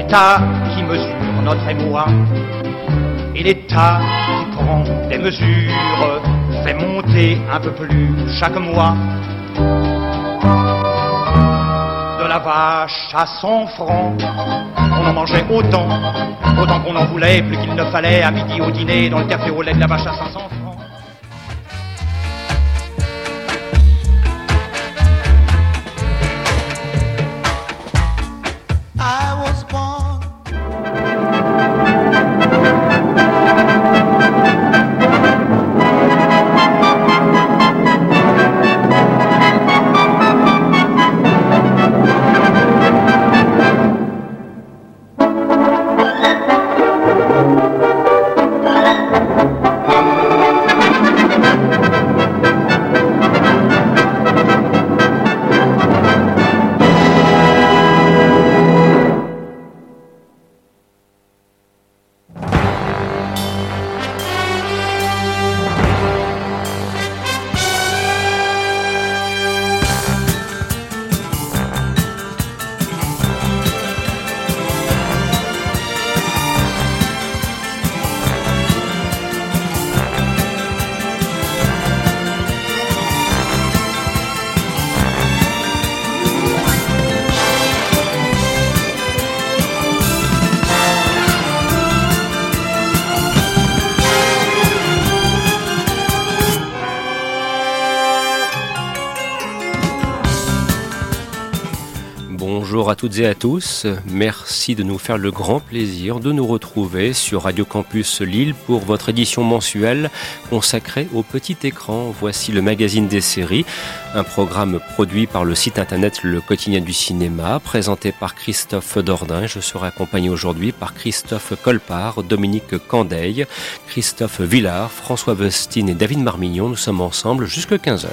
L'État qui mesure notre émoi et l'État qui prend des mesures fait monter un peu plus chaque mois de la vache à 100 francs. On en mangeait autant, autant qu'on en voulait, plus qu'il ne fallait à midi au dîner dans le café au lait de la vache à 500 francs. Toutes et à tous. Merci de nous faire le grand plaisir de nous retrouver sur Radio Campus Lille pour votre édition mensuelle consacrée au petit écran. Voici le magazine des séries, un programme produit par le site internet Le Quotidien du Cinéma, présenté par Christophe Dordain. Je serai accompagné aujourd'hui par Christophe Colpart, Dominique Candeille, Christophe Villard, François Vestine et David Marmignon. Nous sommes ensemble jusqu'à 15h.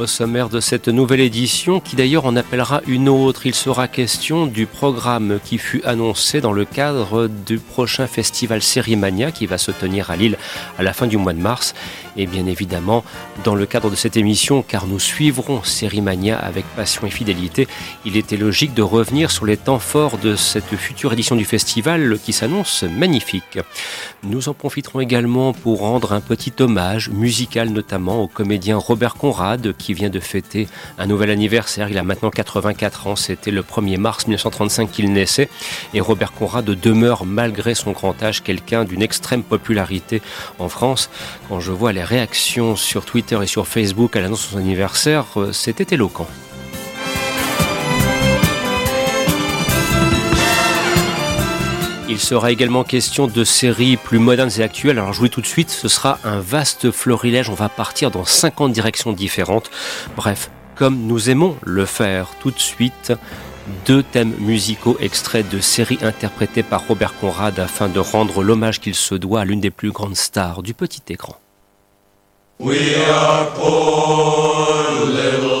Au sommaire de cette nouvelle édition qui d'ailleurs en appellera une autre. Il sera question du programme qui fut annoncé dans le cadre du prochain festival Sérimania qui va se tenir à Lille à la fin du mois de mars. Et bien évidemment, dans le cadre de cette émission, car nous suivrons Sérimania avec passion et fidélité, il était logique de revenir sur les temps forts de cette future édition du festival qui s'annonce magnifique. Nous en profiterons également pour rendre un petit hommage musical notamment au comédien Robert Conrad qui vient de fêter un nouvel anniversaire. Il a maintenant 84 ans. C'était le 1er mars 1935 qu'il naissait. Et Robert Conrad demeure, malgré son grand âge, quelqu'un d'une extrême popularité en France. Quand je vois les réactions sur Twitter et sur Facebook à l'annonce de son anniversaire, euh, c'était éloquent. Il sera également question de séries plus modernes et actuelles. Alors je vous dis tout de suite, ce sera un vaste florilège. On va partir dans 50 directions différentes. Bref, comme nous aimons le faire tout de suite, deux thèmes musicaux extraits de séries interprétées par Robert Conrad afin de rendre l'hommage qu'il se doit à l'une des plus grandes stars du petit écran. We are poor little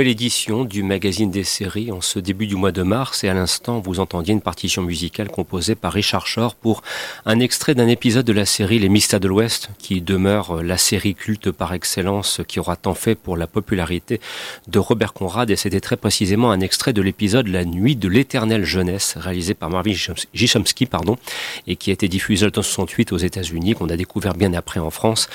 Édition du magazine des séries en ce début du mois de mars. Et à l'instant vous entendiez une partition musicale composée par Richard Shore pour un extrait d'un épisode de la série Les Mystères de l'Ouest qui demeure la série culte par excellence qui aura tant fait pour la popularité de Robert Conrad. Et c'était très précisément un extrait de l'épisode La Nuit de l'éternelle jeunesse réalisé par Marvin Gishomsky pardon et qui a été diffusé en 1968 aux États-Unis qu'on a découvert bien après en France.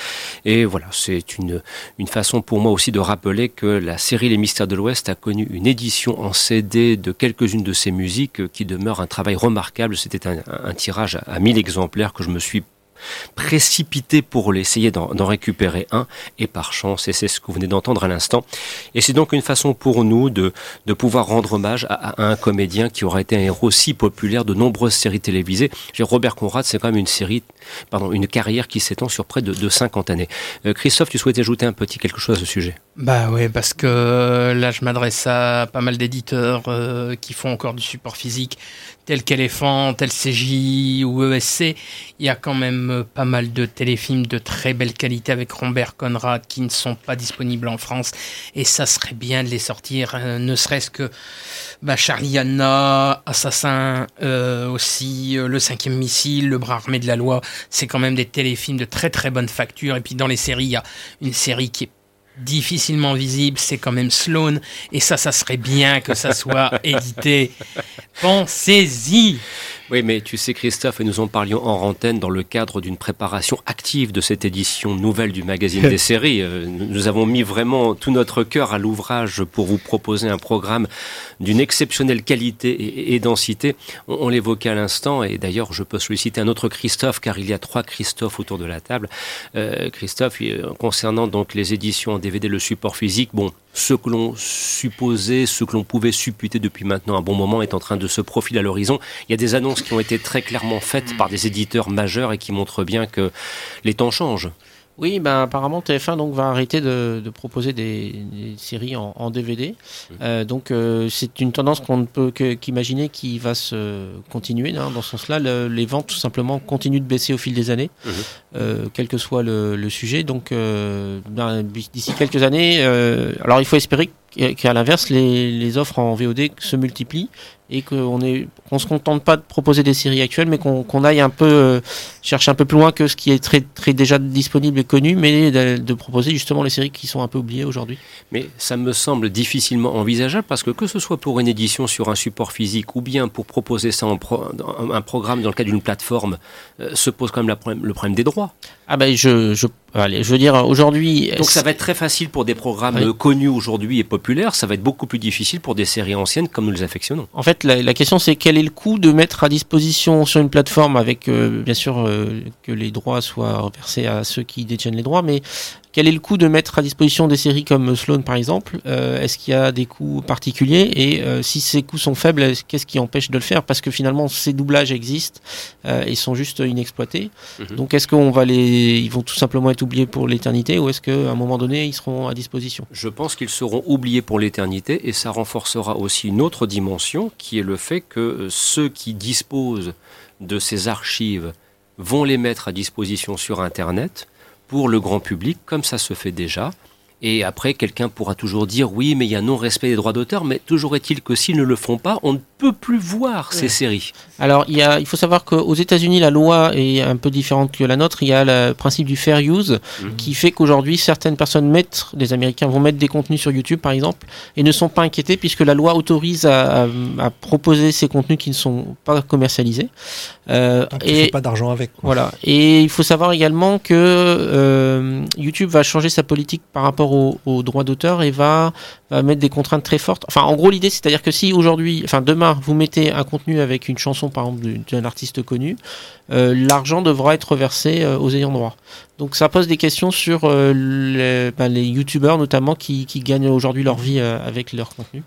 Et voilà c'est une une façon pour moi aussi de rappeler que la série les Mystères de l'Ouest a connu une édition en CD de quelques-unes de ses musiques qui demeure un travail remarquable. C'était un, un, tirage à 1000 exemplaires que je me suis précipité pour l'essayer d'en récupérer un, et par chance, et c'est ce que vous venez d'entendre à l'instant. Et c'est donc une façon pour nous de, de pouvoir rendre hommage à, à, un comédien qui aura été un héros si populaire de nombreuses séries télévisées. Robert Conrad, c'est quand même une série, pardon, une carrière qui s'étend sur près de, de 50 années. Euh, Christophe, tu souhaitais ajouter un petit quelque chose à ce sujet? Bah oui, parce que là, je m'adresse à pas mal d'éditeurs euh, qui font encore du support physique, tel qu'Elephant, tel CJ ou ESC. Il y a quand même pas mal de téléfilms de très belle qualité avec Robert Conrad qui ne sont pas disponibles en France. Et ça serait bien de les sortir, euh, ne serait-ce que bah, Charlie Anna, Assassin euh, aussi, euh, Le Cinquième Missile, Le Bras Armé de la Loi. C'est quand même des téléfilms de très très bonne facture. Et puis dans les séries, il y a une série qui est difficilement visible, c'est quand même Sloan, et ça, ça serait bien que ça soit édité. Pensez-y oui, mais tu sais, Christophe, et nous en parlions en antenne dans le cadre d'une préparation active de cette édition nouvelle du magazine des séries. Euh, Nous avons mis vraiment tout notre cœur à l'ouvrage pour vous proposer un programme d'une exceptionnelle qualité et, densité. On, on l'évoquait à l'instant, et d'ailleurs, je peux solliciter un autre Christophe, car il y a trois Christophe autour de la table. Euh, Christophe, concernant donc les éditions en DVD, le support physique, bon, ce que l'on supposait, ce que l'on pouvait supputer depuis maintenant un bon moment est en train de se profiler à l'horizon. Il y a des annonces qui ont été très clairement faites par des éditeurs majeurs et qui montrent bien que les temps changent. Oui, ben apparemment TF1 donc va arrêter de, de proposer des, des, séries en, en DVD. Euh, donc euh, c'est une tendance qu'on ne peut qu'imaginer qui va se continuer hein, dans ce sens-là. Le, les ventes tout simplement continuent de baisser au fil des années, mmh. euh, quel que soit le, le sujet. Donc ben, d'ici quelques années, alors il faut espérer qu'à l'inverse, les, les, offres en VOD se multiplient et qu'on qu'on se contente pas de proposer des séries actuelles, mais qu'on qu aille un peu euh, chercher un peu plus loin que ce qui est très, très déjà disponible et connu, mais de, de proposer justement les séries qui sont un peu oubliées aujourd'hui. Mais ça me semble difficilement envisageable parce que que ce soit pour une édition sur un support physique ou bien pour proposer ça en pro, un programme dans le cadre d'une plateforme, euh, se pose quand même la problème, le problème des droits. Ah ben je, je, allez, je veux dire aujourd'hui. Donc ça va être très facile pour des programmes oui. connus aujourd'hui et populaires. Ça va être beaucoup plus difficile pour des séries anciennes comme nous les affectionnons. En fait, la, la question c'est quel est le coût de mettre à disposition sur une plateforme avec euh, bien sûr euh, que les droits soient versés à ceux qui détiennent les droits, mais quel est le coût de mettre à disposition des séries comme Sloan par exemple? Euh, Est-ce qu'il y a des coûts particuliers? Et euh, si ces coûts sont faibles, qu'est-ce qui empêche de le faire? Parce que finalement, ces doublages existent euh, et sont juste inexploités. -hmm. Donc est-ce qu'on va les, ils vont tout simplement être oubliés pour l'éternité ou est-ce qu'à un moment donné, ils seront à disposition? Je pense qu'ils seront oubliés pour l'éternité et ça renforcera aussi une autre dimension qui est le fait que ceux qui disposent de ces archives vont les mettre à disposition sur Internet pour le grand public, comme ça se fait déjà. Et après, quelqu'un pourra toujours dire oui, mais il y a non-respect des droits d'auteur, mais toujours est-il que s'ils ne le font pas, on ne peut plus voir ces séries. Alors, il, y a, il faut savoir qu'aux États-Unis, la loi est un peu différente que la nôtre. Il y a le principe du fair use mmh. qui fait qu'aujourd'hui, certaines personnes mettent, les Américains vont mettre des contenus sur YouTube, par exemple, et ne sont pas inquiétés puisque la loi autorise à, à, à proposer ces contenus qui ne sont pas commercialisés. Euh, Donc, et pas d'argent avec. Quoi. Voilà. Et il faut savoir également que euh, YouTube va changer sa politique par rapport aux, aux droits d'auteur et va, va, mettre des contraintes très fortes. Enfin, en gros, l'idée, c'est-à-dire que si aujourd'hui, enfin demain, vous mettez un contenu avec une chanson, par exemple, d'un artiste connu, euh, l'argent devra être versé euh, aux ayants droit. Donc ça pose des questions sur euh, les, ben, les youtubeurs notamment qui, qui gagnent aujourd'hui leur vie avec leur contenu.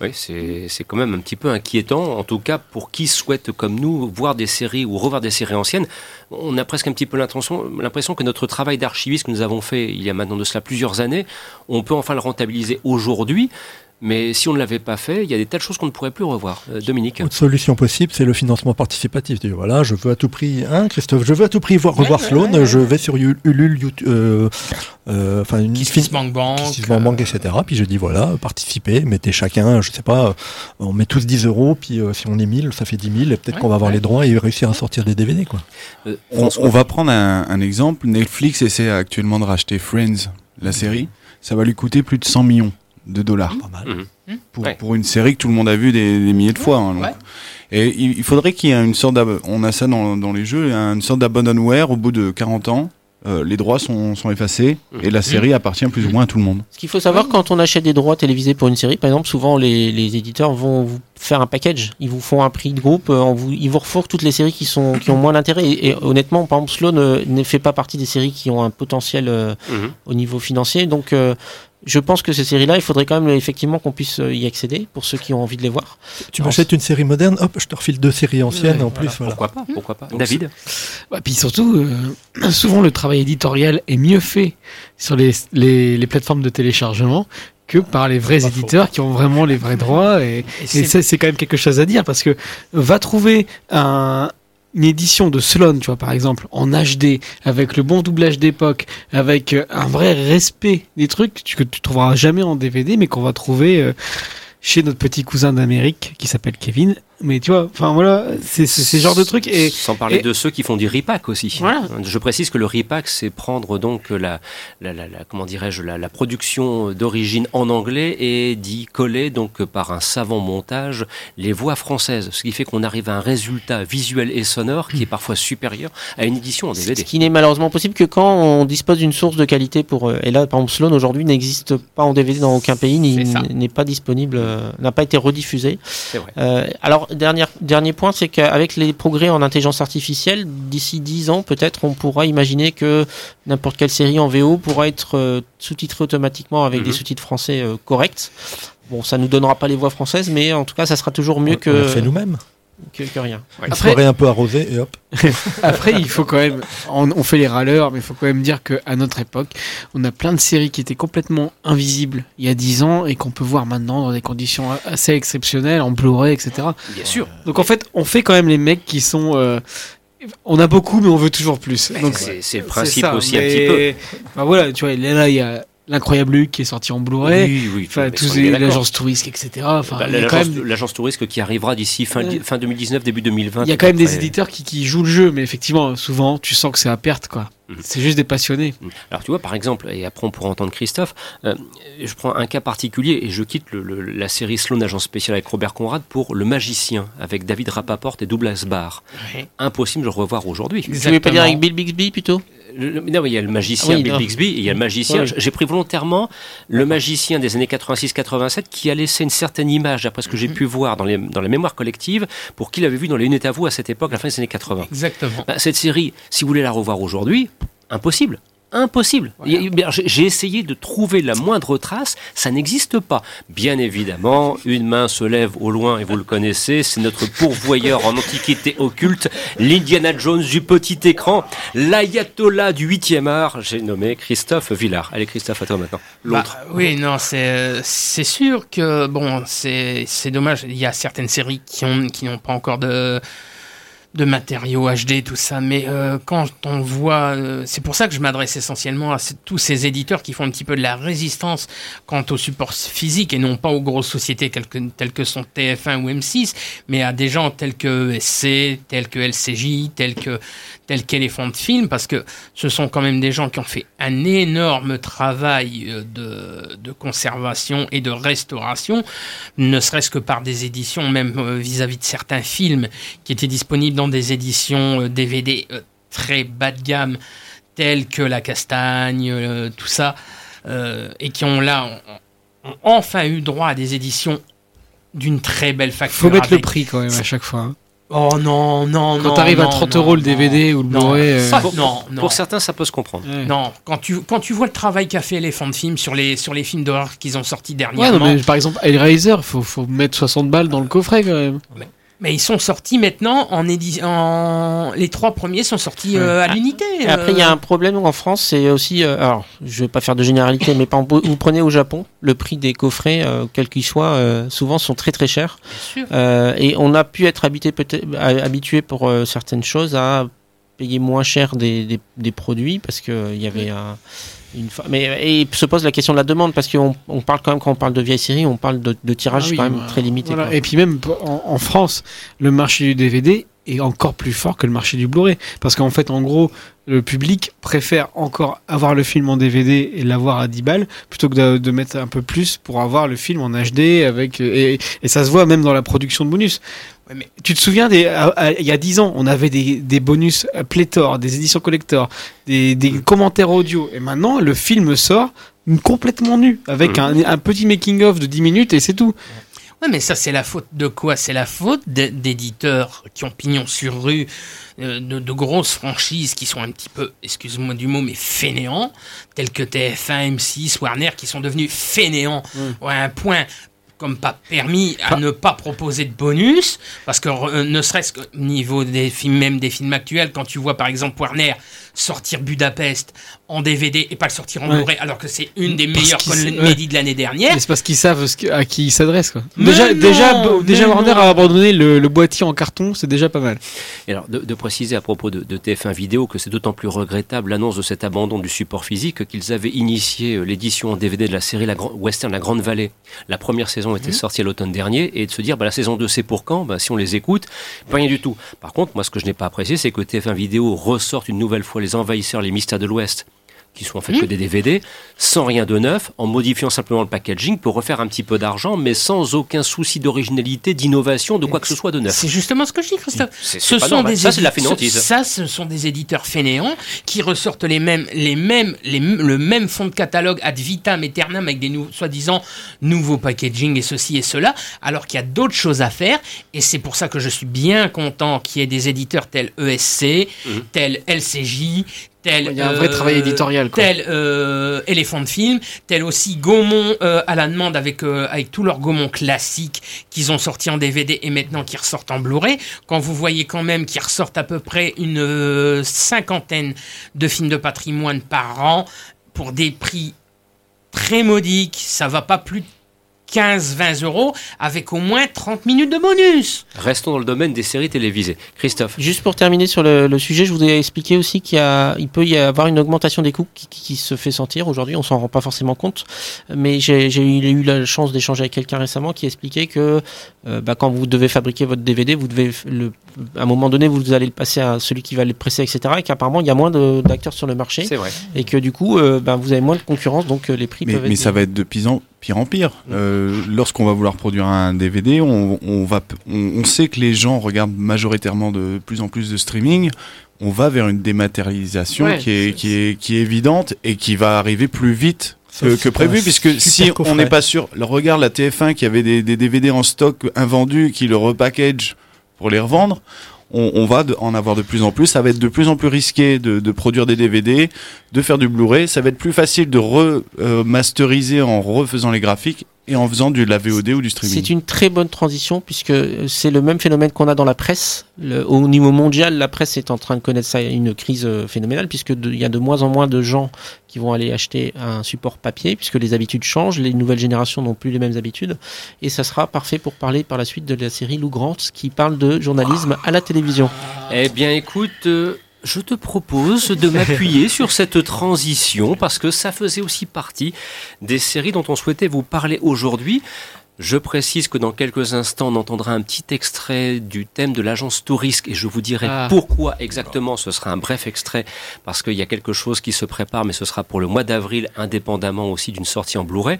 Oui, c'est quand même un petit peu inquiétant, en tout cas pour qui souhaite, comme nous, voir des séries ou revoir des séries anciennes. On a presque un petit peu l'impression que notre travail d'archiviste que nous avons fait il y a maintenant de cela plusieurs années, on peut enfin le rentabiliser aujourd'hui. Mais si on ne l'avait pas fait, il y a des tas de choses qu'on ne pourrait plus revoir. Euh, Dominique Autre solution possible, c'est le financement participatif. Voilà, je veux à tout prix, hein, Christophe, je veux à tout prix voir, revoir Sloan, je vais sur Ulule, YouTube, euh, euh, enfin une Bank Bank, etc. Puis je dis voilà, participez, mettez chacun, je sais pas, on met tous 10 euros, puis si on est 1000, ça fait 10 000, et peut-être qu'on va avoir les droits et réussir à sortir des DVD. Quoi. On, va prendre un, un exemple. Netflix essaie actuellement de racheter Friends, la série. Ça va lui coûter plus de 100 millions de dollars. Pas mal. Mmh. Mmh. Pour, pour, une série que tout le monde a vue des, milliers de fois. Hein, Et il, faudrait qu'il y ait une sorte on a ça dans, dans les jeux, une sorte d'abandonware au bout de 40 ans euh, les droits sont, sont effacés et la série appartient plus ou moins à tout le monde. Ce qu'il faut savoir quand on achète des droits télévisés pour une série, par exemple, souvent les, les éditeurs vont vous faire un package. Ils vous font un prix de groupe, euh, vous, ils vous refourent toutes les séries qui, sont, qui ont moins d'intérêt. Et, honnêtement, par exemple, Sloan ne, fait pas partie des séries qui ont un potentiel euh, mhm. au niveau financier. Donc je pense que ces séries-là, il faudrait quand même effectivement qu'on puisse y accéder pour ceux qui ont envie de les voir. Tu m'achètes une série moderne, hop, je te refile deux séries anciennes en plus. Pourquoi pas Pourquoi pas David Et Puis surtout, souvent le travail éditorial est mieux fait sur les, les, plateformes de téléchargement que par les vrais éditeurs qui ont vraiment les vrais droits. Et, c'est quand même quelque chose à dire parce que va trouver un, une édition de Sloan, tu vois, par exemple, en HD, avec le bon doublage d'époque, avec euh, un vrai respect des trucs que tu trouveras jamais en DVD, mais qu'on va trouver euh, chez notre petit cousin d'Amérique qui s'appelle Kevin mais tu vois, enfin voilà, c'est ce genre de trucs. Et, Sans parler de ceux qui font du repack aussi. Je précise que le repack, c'est prendre donc la, la, la, comment dirais-je, la, production d'origine en anglais et d'y coller donc par un savant montage les voix françaises, ce qui fait qu'on arrive à un résultat visuel et sonore qui est parfois supérieur à une édition en DVD. Ce qui n'est malheureusement possible que quand on dispose d'une source de qualité pour. Euh, et là, par exemple, Sloan aujourd'hui n'existe pas en DVD dans aucun pays, n'est pas disponible, euh, n'a pas été rediffusé. Vrai. Euh, alors dernier, dernier point, c'est qu'avec les progrès en intelligence artificielle, d'ici 10 ans, peut-être, on pourra imaginer que n'importe quelle série en VO pourra être euh, sous-titrée automatiquement avec des mhm. sous-titres français euh, corrects. Bon, ça nous donnera pas les voix françaises, mais en tout cas, ça sera toujours mieux que. On le fait nous-mêmes que, rien. Après, un peu arrosé et hop. Après, il faut quand même, on, fait les râleurs, mais il faut quand même dire qu'à notre époque, on a plein de séries qui étaient complètement invisibles il y a 10 ans et qu'on peut voir maintenant dans des conditions assez exceptionnelles, en Blu-ray, etc. Bien sûr. Donc en fait, on fait quand même les mecs qui sont. Euh, on a beaucoup, mais on veut toujours plus. C'est le principe aussi un petit peu. Bah voilà, tu vois, là, il y a L'incroyable Luc qui est sorti en Blu-ray. Oui, oui. Enfin, l'agence touriste, etc. Enfin, bah, l'agence touriste qui arrivera d'ici fin, fin 2019, début 2020. Il y a quand même des éditeurs qui, qui, jouent le jeu, mais effectivement, souvent, tu sens que c'est à perte, quoi. Mhm. C'est juste des passionnés. Mhm. Alors tu vois, par exemple, et après on pourra entendre Christophe, euh, je prends un cas particulier et je quitte la série Sloan Agence spéciale avec Robert Conrad pour Le Magicien avec David Rapaport et Douglas Barr. Impossible de le revoir aujourd'hui. Tu veux pas dire avec Bill Bixby plutôt? Non, il y a le magicien Bill Bixby, il y a le magicien. J'ai pris volontairement le magicien des années 86-87 qui a laissé une certaine image, d'après ce que j'ai mhm. pu voir dans, les, dans la mémoire collective, pour qui l'avait vu dans les lunettes à vous à cette époque, la fin des années 80. Exactement. Bah, cette série, si vous voulez la revoir aujourd'hui, impossible impossible. J'ai essayé de trouver la moindre trace, ça n'existe pas. Bien évidemment, une main se lève au loin et vous le connaissez, c'est notre pourvoyeur en antiquité occulte, l'Indiana Jones du petit écran, l'ayatollah du 8e art, j'ai nommé Christophe Villard. Allez Christophe, à toi maintenant. L'autre. Bah, oui, non, c'est sûr que, bon, c'est dommage, il y a certaines séries qui n'ont qui pas encore de de matériaux HD, tout ça. Mais euh, quand on voit, euh, c'est pour ça que je m'adresse essentiellement à tous ces éditeurs qui font un petit peu de la résistance quant au support physique et non pas aux grosses sociétés telles que, sont TF1 ou M6, mais à des gens tels que ESC, tels que LCJ, tels que tel qu'éléphant de film, parce que ce sont quand même des gens qui ont fait un énorme travail euh, de, de conservation et de restauration, ne serait-ce que par des éditions, même vis-à-vis -vis de certains films qui étaient disponibles dans des éditions DVD euh, euh, très bas de gamme, telles que La Castagne, euh, tout ça, et qui ont là ont, enfin eu droit à des éditions d'une très belle Faut facture. mettre le prix quand même à chaque fois. hein. Oh non, non, non. Quand t'arrives à non, 30 non, euros le non, DVD ou le non. Blu-ray, euh, Pour- non, non. Pour certains, ça peut se comprendre. Ouais. Non, quand tu, quand tu vois le travail qu'a fait Elephant Film sur les, sur les films d'horreur qu'ils ont sortis Ouais, dernièrement, non, mais par exemple, Hellraiser, faut, faut mettre 60 balles dans le coffret quand même. mais ils sont sortis maintenant en édition. En... Les trois premiers sont sortis euh, à l'unité. Et après, il y a euh. un problème en France, c'est aussi, euh, alors, je vais pas faire de généralité, mais par exemple, vous prenez au Japon, le prix des coffrets, quels qu'ils soient, euh, souvent sont très très chers. Bien sûr. Et on a pu être peut-être, à- habitué pour certaines choses à payer moins cher des, des, des produits parce que il y avait un, une fa- mais et se pose la question de la demande parce qu'on on parle quand même quand on parle de vieilles séries, on parle de, de tirages Ah oui, quand même très limité. Voilà. Et puis même en, en France, le marché du DVD est encore plus fort que le marché du Blu-ray. Parce qu'en fait, en gros, le public préfère encore avoir le film en DVD et l'avoir à 10 balles plutôt que de, de mettre un peu plus pour avoir le film en HD avec et, et ça se voit même dans la production de bonus. Ouais, mais- Tu te souviens des à- à- il y a 10 ans, on avait des, des bonus pléthore, des éditions collector, des, des commentaires audio. Et maintenant le film sort complètement nu avec un, un petit making of de 10 minutes et c'est tout. Ouais, mais ça, c'est la faute de quoi? C'est la faute d'éditeurs qui ont pignon sur rue, euh, de, de grosses franchises qui sont un petit peu, excuse-moi du mot, mais fainéants, tels que TF1, M6, Warner, qui sont devenus fainéants à un point comme pas permis à ne pas proposer de bonus, parce que euh, ne serait-ce qu'au niveau des films, même des films actuels, quand tu vois par exemple Warner sortir Budapest en DVD et pas le sortir en Ouais. Blu-ray, alors que c'est une des Parce meilleures ouais. comédies de l'année dernière, Mais c'est parce qu'ils savent à qui ils s'adressent. quoi. Mais Déjà, non, déjà, bo- mais déjà Warner non. a abandonné le, le boîtier en carton, c'est déjà pas mal. Et alors, de, de préciser à propos de, de TF1 Vidéo que c'est d'autant plus regrettable l'annonce de cet abandon du support physique qu'ils avaient initié euh, l'édition en DVD de la série la Western La Grande Vallée. La première saison était sortie à l'automne dernier et de se dire bah, la saison 2 c'est pour quand? Bah, Si on les écoute, pas rien du tout. Par contre, moi ce que je n'ai pas apprécié, c'est que TF1 Vidéo ressorte une nouvelle fois les envahisseurs, les mystères de l'Ouest qui sont en fait que des DVD, sans rien de neuf, en modifiant simplement le packaging pour refaire un petit peu d'argent, mais sans aucun souci d'originalité, d'innovation, de quoi que ce soit de neuf. c'est justement ce que je dis, Christophe. Ce sont des Ça, c'est la ce- Ça, ce sont des éditeurs fainéants qui ressortent les mêmes, les mêmes, les, le même fond de catalogue ad vitam aeternam avec des nou- soi-disant nouveaux packaging et ceci et cela, alors qu'il y a d'autres choses à faire. Et c'est pour ça que je suis bien content qu'il y ait des éditeurs tels ESC, Mhm. tels LCJ, tel Il y a un vrai travail éditorial, quoi. tel euh, Elephant Film, tel aussi Gaumont euh, à la demande avec euh, avec tous leurs Gaumont classiques qu'ils ont sortis en DVD et maintenant qui ressortent en Blu-ray. Quand vous voyez quand même qu'ils ressortent à peu près une euh, cinquantaine de films de patrimoine par an pour des prix très modiques, ça va pas plus de 15-20 euros avec au moins 30 minutes de bonus. Restons dans le domaine des séries télévisées. Christophe. Juste pour terminer sur le, le sujet, je voudrais expliquer aussi qu'il il peut y avoir une augmentation des coûts qui, qui- qui se fait sentir aujourd'hui. On s'en rend pas forcément compte, mais j'ai eu, la chance d'échanger avec quelqu'un récemment qui expliquait que euh, bah, quand vous devez fabriquer votre DVD, vous devez le, à un moment donné, vous allez le passer à celui qui va le presser, etc. Et qu'apparemment il y a moins d'acteurs sur le marché C'est vrai. et que du coup, euh, bah, vous avez moins de concurrence, donc euh, les prix Mais, peuvent mais être. ça va être de pire en pire. En pire. Euh, Lorsqu'on va vouloir produire un DVD, on, on va, on, on sait que les gens regardent majoritairement de plus en plus de streaming. On va vers une dématérialisation Ouais, qui, est, qui, est, qui est évidente et qui va arriver plus vite que, que prévu, puisque si on n'est pas sûr, le regarde la TF1 qui avait des, des DVD en stock invendus, qui le repackage pour les revendre, on, va en avoir de plus en plus. Ça va être de plus en plus risqué de, de produire des DVD, de faire du Blu-ray. Ça va être plus facile de remasteriser en refaisant les graphiques et en faisant du, de la VOD ou du streaming. C'est une très bonne transition puisque c'est le même phénomène qu'on a dans la presse. Le- au niveau mondial, la presse est en train de connaître ça, une crise euh, phénoménale puisque il y a de moins en moins de gens qui vont aller acheter un support papier puisque les habitudes changent, les nouvelles générations n'ont plus les mêmes habitudes et ça sera parfait pour parler par la suite de la série Lou Grant qui parle de journalisme à la télévision. Eh bien, écoute, euh, je te propose de m'appuyer sur cette transition parce que ça faisait aussi partie des séries dont on souhaitait vous parler aujourd'hui. Je précise que dans quelques instants, on entendra un petit extrait du thème de l'agence Tourisque et je vous dirai Ah. pourquoi exactement. Ce sera un bref extrait parce qu'il y a quelque chose qui se prépare, mais ce sera pour le mois d'avril, indépendamment aussi d'une sortie en Blu-ray.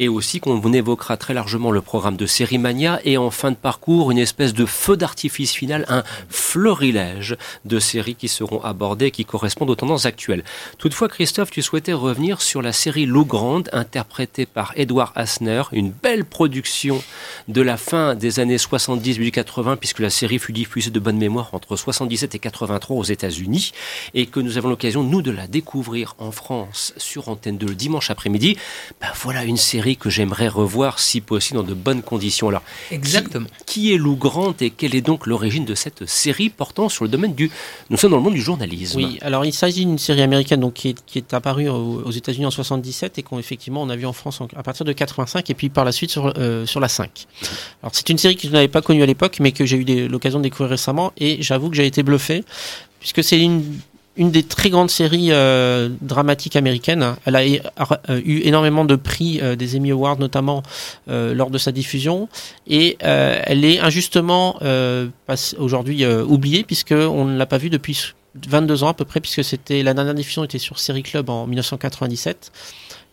Et aussi qu'on vous évoquera très largement le programme de Série Mania et en fin de parcours, une espèce de feu d'artifice final, un florilège de séries qui seront abordées et qui correspondent aux tendances actuelles. Toutefois, Christophe, tu souhaitais revenir sur la série Lou Grande, interprétée par Edward Asner, une belle production de la fin des années 70 et 80, puisque la série fut diffusée de bonne mémoire entre 77 et 83 aux États-Unis, et que nous avons l'occasion, nous, de la découvrir en France sur Antenne 2 le dimanche après-midi. Ben voilà une série que j'aimerais revoir, si possible, dans de bonnes conditions. Alors, Exactement. Qui, qui est Lou Grant et quelle est donc l'origine de cette série portant sur le domaine du... Nous sommes dans le monde du journalisme? Oui, alors il s'agit d'une série américaine donc, qui, est, qui est apparue aux, États-Unis en 77 et qu'effectivement on a vu en France en- à partir de 85 et puis par la suite sur, euh, sur la 5. Alors c'est une série que je n'avais pas connue à l'époque mais que j'ai eu l'occasion de découvrir récemment et j'avoue que j'ai été bluffé puisque c'est une, des très grandes séries euh, dramatiques américaines. Elle a euh, eu énormément de prix euh, des Emmy Awards notamment euh, lors de sa diffusion et euh, elle est injustement euh, aujourd'hui euh, oubliée puisque on ne l'a pas vue depuis 22 ans à peu près, puisque c'était la dernière diffusion était sur Série Club en 1997.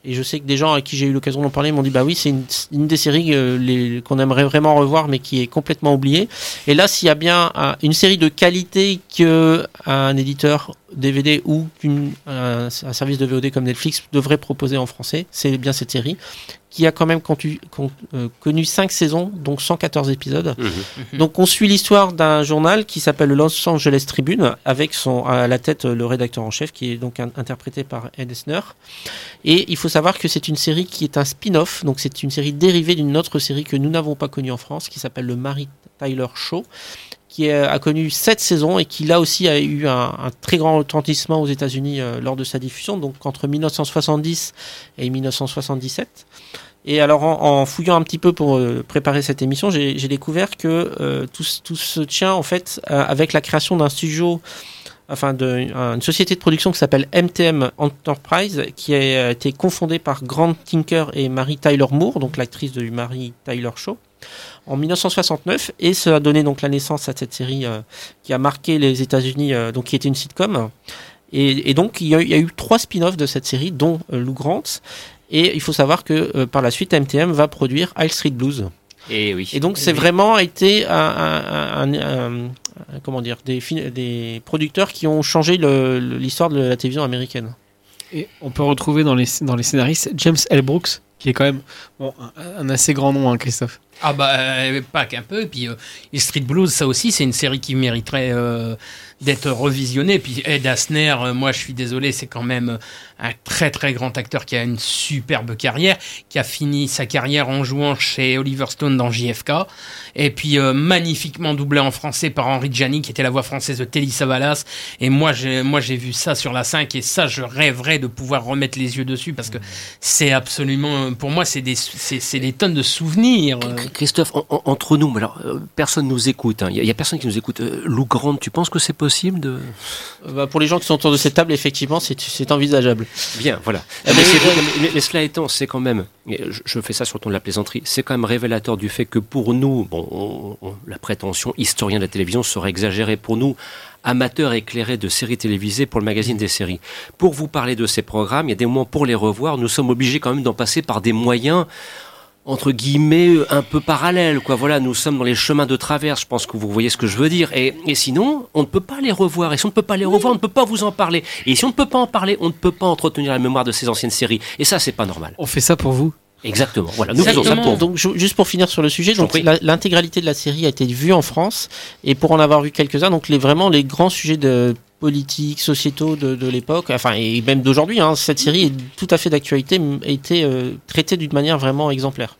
Et je sais que des gens à qui j'ai eu l'occasion d'en parler m'ont dit bah oui c'est une, des séries euh, qu'on aimerait vraiment revoir mais qui est complètement oubliée. Et là s'il y a bien un- une série de qualité que un éditeur DVD ou un service de VOD comme Netflix devrait proposer en français, c'est bien cette série qui a quand même contu- con- euh, connu 5 saisons, donc 114 épisodes. Mhm. Donc on suit l'histoire d'un journal qui s'appelle le Los Angeles Tribune, avec son à la tête euh, le rédacteur en chef, qui est donc un- interprété par Ed Esner. Et il faut savoir que c'est une série qui est un spin-off, donc c'est une série dérivée d'une autre série que nous n'avons pas connue en France, qui s'appelle le Mary Tyler Show qui euh, a connu sept saisons et qui là aussi a eu un, très grand retentissement aux États-Unis euh, lors de sa diffusion, donc entre 1970 et 1977. Et alors en, fouillant un petit peu pour euh, préparer cette émission, j'ai découvert que tout, se tient en fait avec la création d'un studio, enfin de- une société de production qui s'appelle MTM Enterprise, qui a été confondée par Grant Tinker et Mary Tyler Moore, donc l'actrice du Mary Tyler Show en 1969 et ça a donné donc la naissance à cette série euh, qui a marqué les États-Unis, euh, donc qui était une sitcom. Et, et donc il y, a, eu- il y a eu trois spin-offs de cette série, dont euh, Lou Grant. Et il faut savoir que euh, par la suite, MTM va produire High Street Blues. Et oui. Et donc c'est Oui. vraiment été un, un- un- un- un- comment dire des, producteurs qui ont changé l'histoire de la télévision américaine. Et on peut retrouver dans les, dans les scénaristes James L. Brooks, qui est quand même bon, un, un assez grand nom, hein, Christophe. Ah bah euh, pas qu'un peu. Et puis euh, et Street Blues, ça aussi, c'est une série qui mériterait euh, d'être revisionnée. Puis Ed Asner, euh, moi je suis désolé, c'est quand même euh, un très très grand acteur qui a une superbe carrière, qui a fini sa carrière en jouant chez Oliver Stone dans JFK, et puis magnifiquement doublé en français par Henri Gianni, qui était la voix française de Telly Savalas. Et moi j'ai moi j'ai vu ça sur la 5 et ça je rêverais de pouvoir remettre les yeux dessus parce que c'est absolument pour moi c'est des c'est c'est des tonnes de souvenirs. Christophe, en- en- entre nous, alors, euh, personne nous écoute. hein. Il n'y a, personne qui nous écoute. Euh, Lou Grant, tu penses que c'est possible de... Euh, bah, pour les gens qui sont autour de cette table, effectivement, c'est envisageable. Bien, voilà. Mais, c'est- euh, mais- mais cela étant, c'est quand même, je, je fais ça sur le ton de la plaisanterie, c'est quand même révélateur du fait que pour nous, bon, on- on- la prétention historien de la télévision serait exagérée pour nous, amateurs éclairés de séries télévisées pour le magazine des séries. Pour vous parler de ces programmes, il y a des moments pour les revoir, nous sommes obligés quand même d'en passer par des moyens entre guillemets un peu parallèles quoi. Voilà nous sommes dans les chemins de traverse je pense que vous voyez ce que je veux dire. Et, et sinon on ne peut pas les revoir. Et si on ne peut pas les revoir on ne peut pas vous en parler. Et si on ne peut pas en parler on ne peut pas entretenir la mémoire de ces anciennes séries. Et ça c'est pas normal. On fait ça pour vous. exactement. Voilà nous faisons ça pour vous. Donc ju- juste pour finir sur le sujet, donc l'intégralité de la série a été vue en France. Et pour en avoir vu quelques-uns, donc les vraiment les grands sujets de politique, sociétaux de, l'époque, enfin et même d'aujourd'hui, hein, cette série est tout à fait d'actualité, a été euh, traitée d'une manière vraiment exemplaire.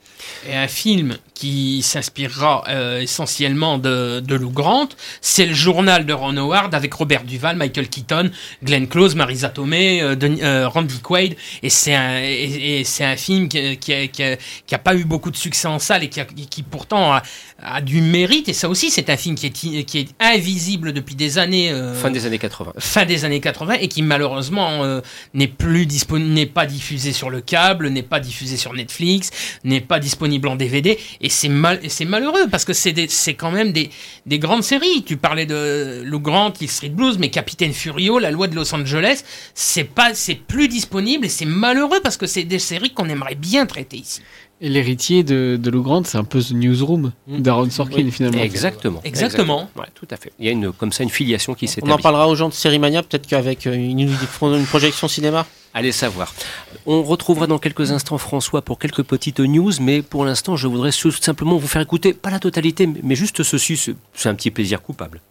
Et un film qui s'inspirera euh, essentiellement de, de Lou Grant, c'est le journal de Ron Howard avec Robert Duval, Michael Keaton, Glenn Close, Marisa Tomei, euh, euh, Randy Quaid. Et c'est un, et, et c'est un film qui, qui, a, qui, a, qui a pas eu beaucoup de succès en salle et qui, a- qui pourtant a, a du mérite. Et ça aussi, c'est un film qui est, qui est invisible depuis des années. euh, fin des années 80 fin des années 80 et qui malheureusement euh, n'est plus disponible, n'est pas diffusé sur le câble, n'est pas diffusé sur Netflix, n'est pas disponible en DVD et c'est mal, et c'est malheureux parce que c'est quand même des, des grandes séries. Tu parlais de Lou Grant, Hill Street Blues, mais Capitaine Furio, La Loi de Los Angeles, c'est pas, c'est plus disponible et c'est malheureux parce que c'est des séries qu'on aimerait bien traiter ici. Et l'héritier de, de Lou Grant, c'est un peu The Newsroom Mm. d'Aaron Sorkin, finalement. Exactement. Exactement. Ouais, tout à fait. Il y a une, comme ça une filiation qui On s'établit. en parlera aux gens de Série Mania, peut-être qu'avec euh, une, une projection cinéma. Allez savoir. On retrouvera dans quelques instants François pour quelques petites news, mais pour l'instant, je voudrais simplement vous faire écouter, pas la totalité, mais juste ceci, c'est un petit plaisir coupable.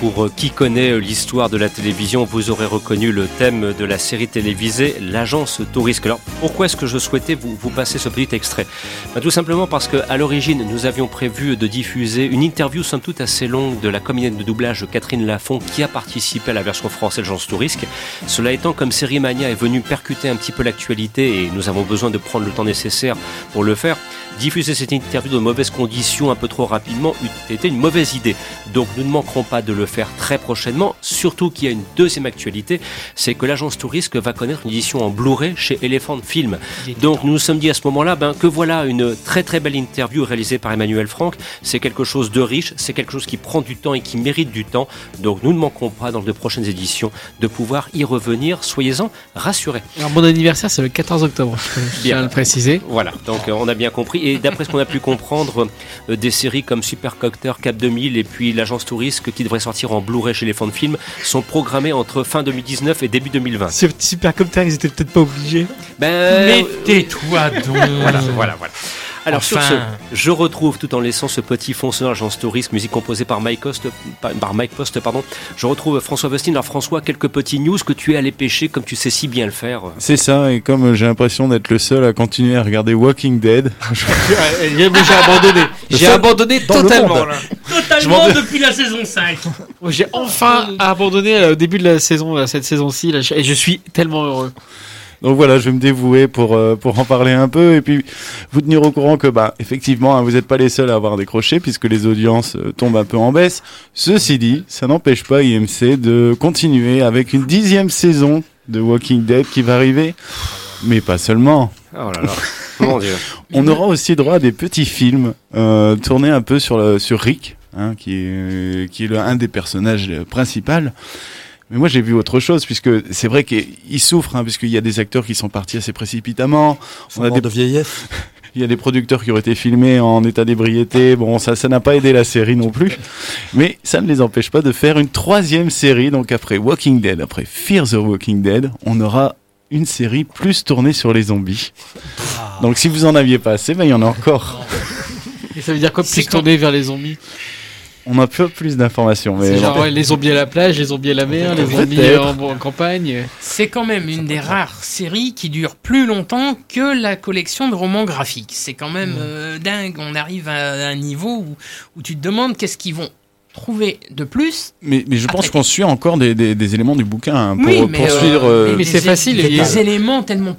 Pour qui connaît l'histoire de la télévision, vous aurez reconnu le thème de la série télévisée L'agence Tourisque. Alors, pourquoi est-ce que je souhaitais vous, vous passer ce petit extrait? Ben, Tout simplement parce qu'à l'origine, nous avions prévu de diffuser une interview somme toute assez longue de la comédienne de doublage Catherine Lafont qui a participé à la version française L'agence Tourisque. Cela étant, comme Série Mania est venu percuter un petit peu l'actualité et nous avons besoin de prendre le temps nécessaire pour le faire, diffuser cette interview dans de mauvaises conditions un peu trop rapidement été une mauvaise idée. Donc nous ne manquerons pas de le faire très prochainement, surtout qu'il y a une deuxième actualité, c'est que l'agence Tourisque va connaître une édition en Blu-ray chez Elephant Film. Donc nous nous sommes dit à ce moment-là ben, que voilà une très très belle interview réalisée par Emmanuel Franck, c'est quelque chose de riche, c'est quelque chose qui prend du temps et qui mérite du temps, donc nous ne manquerons pas dans de prochaines éditions de pouvoir y revenir, soyez-en rassurés. Alors, mon anniversaire, c'est le 14 octobre, je tiens à le préciser. Voilà, donc euh, on a bien compris. Et d'après ce qu'on a pu comprendre, euh, des séries comme Supercopter, Cap 2000 et puis l'agence Tourisque qui devrait sortir en Blu-ray chez les fonds de films sont programmées entre fin 2019 et début 2020. Ce super copter, ils étaient peut-être pas obligés. Ben, Mais tais-toi donc. voilà, voilà, voilà. Alors sur ce, je retrouve tout en laissant ce petit fond sonore agence Tourisque, musique composée par Mike Post, par Mike Post, pardon. Je retrouve François Vestine. Alors François, quelques petits news que tu es allé pêcher comme tu sais si bien le faire. C'est ça, et comme euh, j'ai l'impression d'être le seul à continuer à regarder Walking Dead, J'ai abandonné. J'ai abandonné totalement. là. Totalement depuis la saison 5. Moi, J'ai enfin abandonné euh, au début de la saison, euh, cette saison-ci, et je suis tellement heureux. Donc voilà, je vais me dévouer pour, euh, pour en parler un peu et puis vous tenir au courant que, bah, effectivement, hein, vous n'êtes pas les seuls à avoir décroché puisque les audiences euh, tombent un peu en baisse. Ceci dit, ça n'empêche pas IMC de continuer avec une dixième saison de Walking Dead qui va arriver. Mais pas seulement. Oh là là, mon Dieu. On aura aussi droit à des petits films euh, tournés un peu sur, le, sur Rick, hein, qui est, qui est le- un des personnages principaux. Mais moi j'ai vu autre chose, puisque c'est vrai qu'il souffre, hein, puisqu'il y a des acteurs qui sont partis assez précipitamment. Son On a des, de vieillesse. il y a des producteurs qui ont été filmés en état d'ébriété. Bon, ça ça n'a pas aidé la série non plus. Mais ça ne les empêche pas de faire une troisième série. Donc après Walking Dead, après Fear the Walking Dead, on aura une série plus tournée sur les zombies. Donc si vous en aviez pas assez, ben il y en a encore. Et ça veut dire quoi plus tourner vers les zombies? On a peu plus d'informations. Mais genre ouais, les zombies à la plage, les zombies à la mer, les zombies en, en campagne. C'est quand même une des rares séries qui dure plus longtemps que la collection de romans graphiques. C'est quand même euh, dingue. On arrive à un niveau où, où tu te demandes qu'est-ce qu'ils vont trouver de plus. Mais, mais je pense qu'on suit encore des, des- des éléments du bouquin hein, pour Oui, mais, poursuivre. euh, euh, mais c'est facile, Des, il y a- des éléments tellement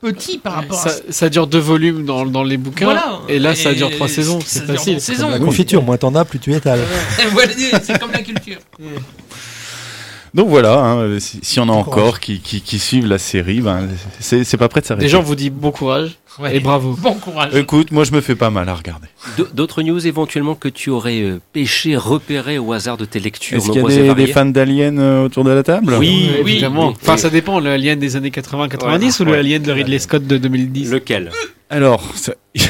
petits par rapport Ça, à ça dure deux volumes dans, dans les bouquins. Voilà. Et là, ça Et dure trois saisons. C'est facile. trois saisons. La confiture, moins t'en as, plus tu étales. Voilà, c'est comme la culture. Donc voilà, hein, si- s'il y en a Bon encore qui, qui, qui suivent la série, ben, c'est c'est pas prêt de s'arrêter. Déjà, on vous dit bon courage Ouais. et bravo. Bon courage. Écoute, moi je me fais pas mal à regarder. D'autres news éventuellement que tu aurais euh, pêché, repéré au hasard de tes lectures Est-ce qu'il y a des, fans d'Alien euh, autour de la table? Oui, Ouais, oui, évidemment. oui. Enfin, ça dépend. Le Alien des années 80-90 ou le Ouais. Alien de Ridley Scott de 2010 Lequel? Alors, ça-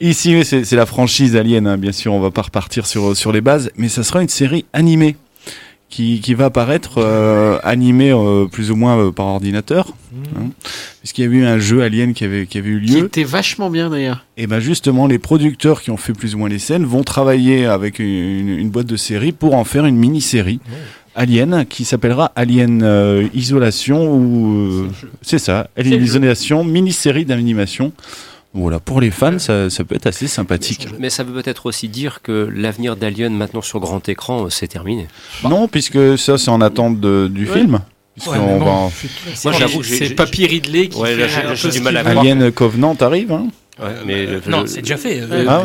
ici c'est la franchise Alien, hein, bien sûr, on va pas repartir sur, sur les bases, mais ça sera une série animée qui, qui va apparaître euh, animée euh, plus ou moins euh, par ordinateur, hein, puisqu'il y a eu un jeu Alien qui avait, qui avait eu Qui lieu. était vachement bien d'ailleurs. Et ben justement, les producteurs qui ont fait plus ou moins les scènes vont travailler avec une, une boîte de série pour en faire une mini-série Alien qui s'appellera Alien euh, Isolation ou euh, c'est ça, Alien Isolation, mini-série d'animation. Voilà, pour les fans, ça, ça peut être assez sympathique. Mais ça veut peut-être aussi dire que l'avenir d'Alien maintenant sur grand écran, euh, c'est terminé. Non, puisque ça, c'est en attente de- du Ouais. film. Ouais, bon, va- Moi, j'avoue c'est Papy Ridley qui Ouais, fait là, j'ai- un j'ai peu du mal à. Alien Covenant arrive. Hein Ouais, mais le- Non, c'est déjà fait. Ouais. Ah,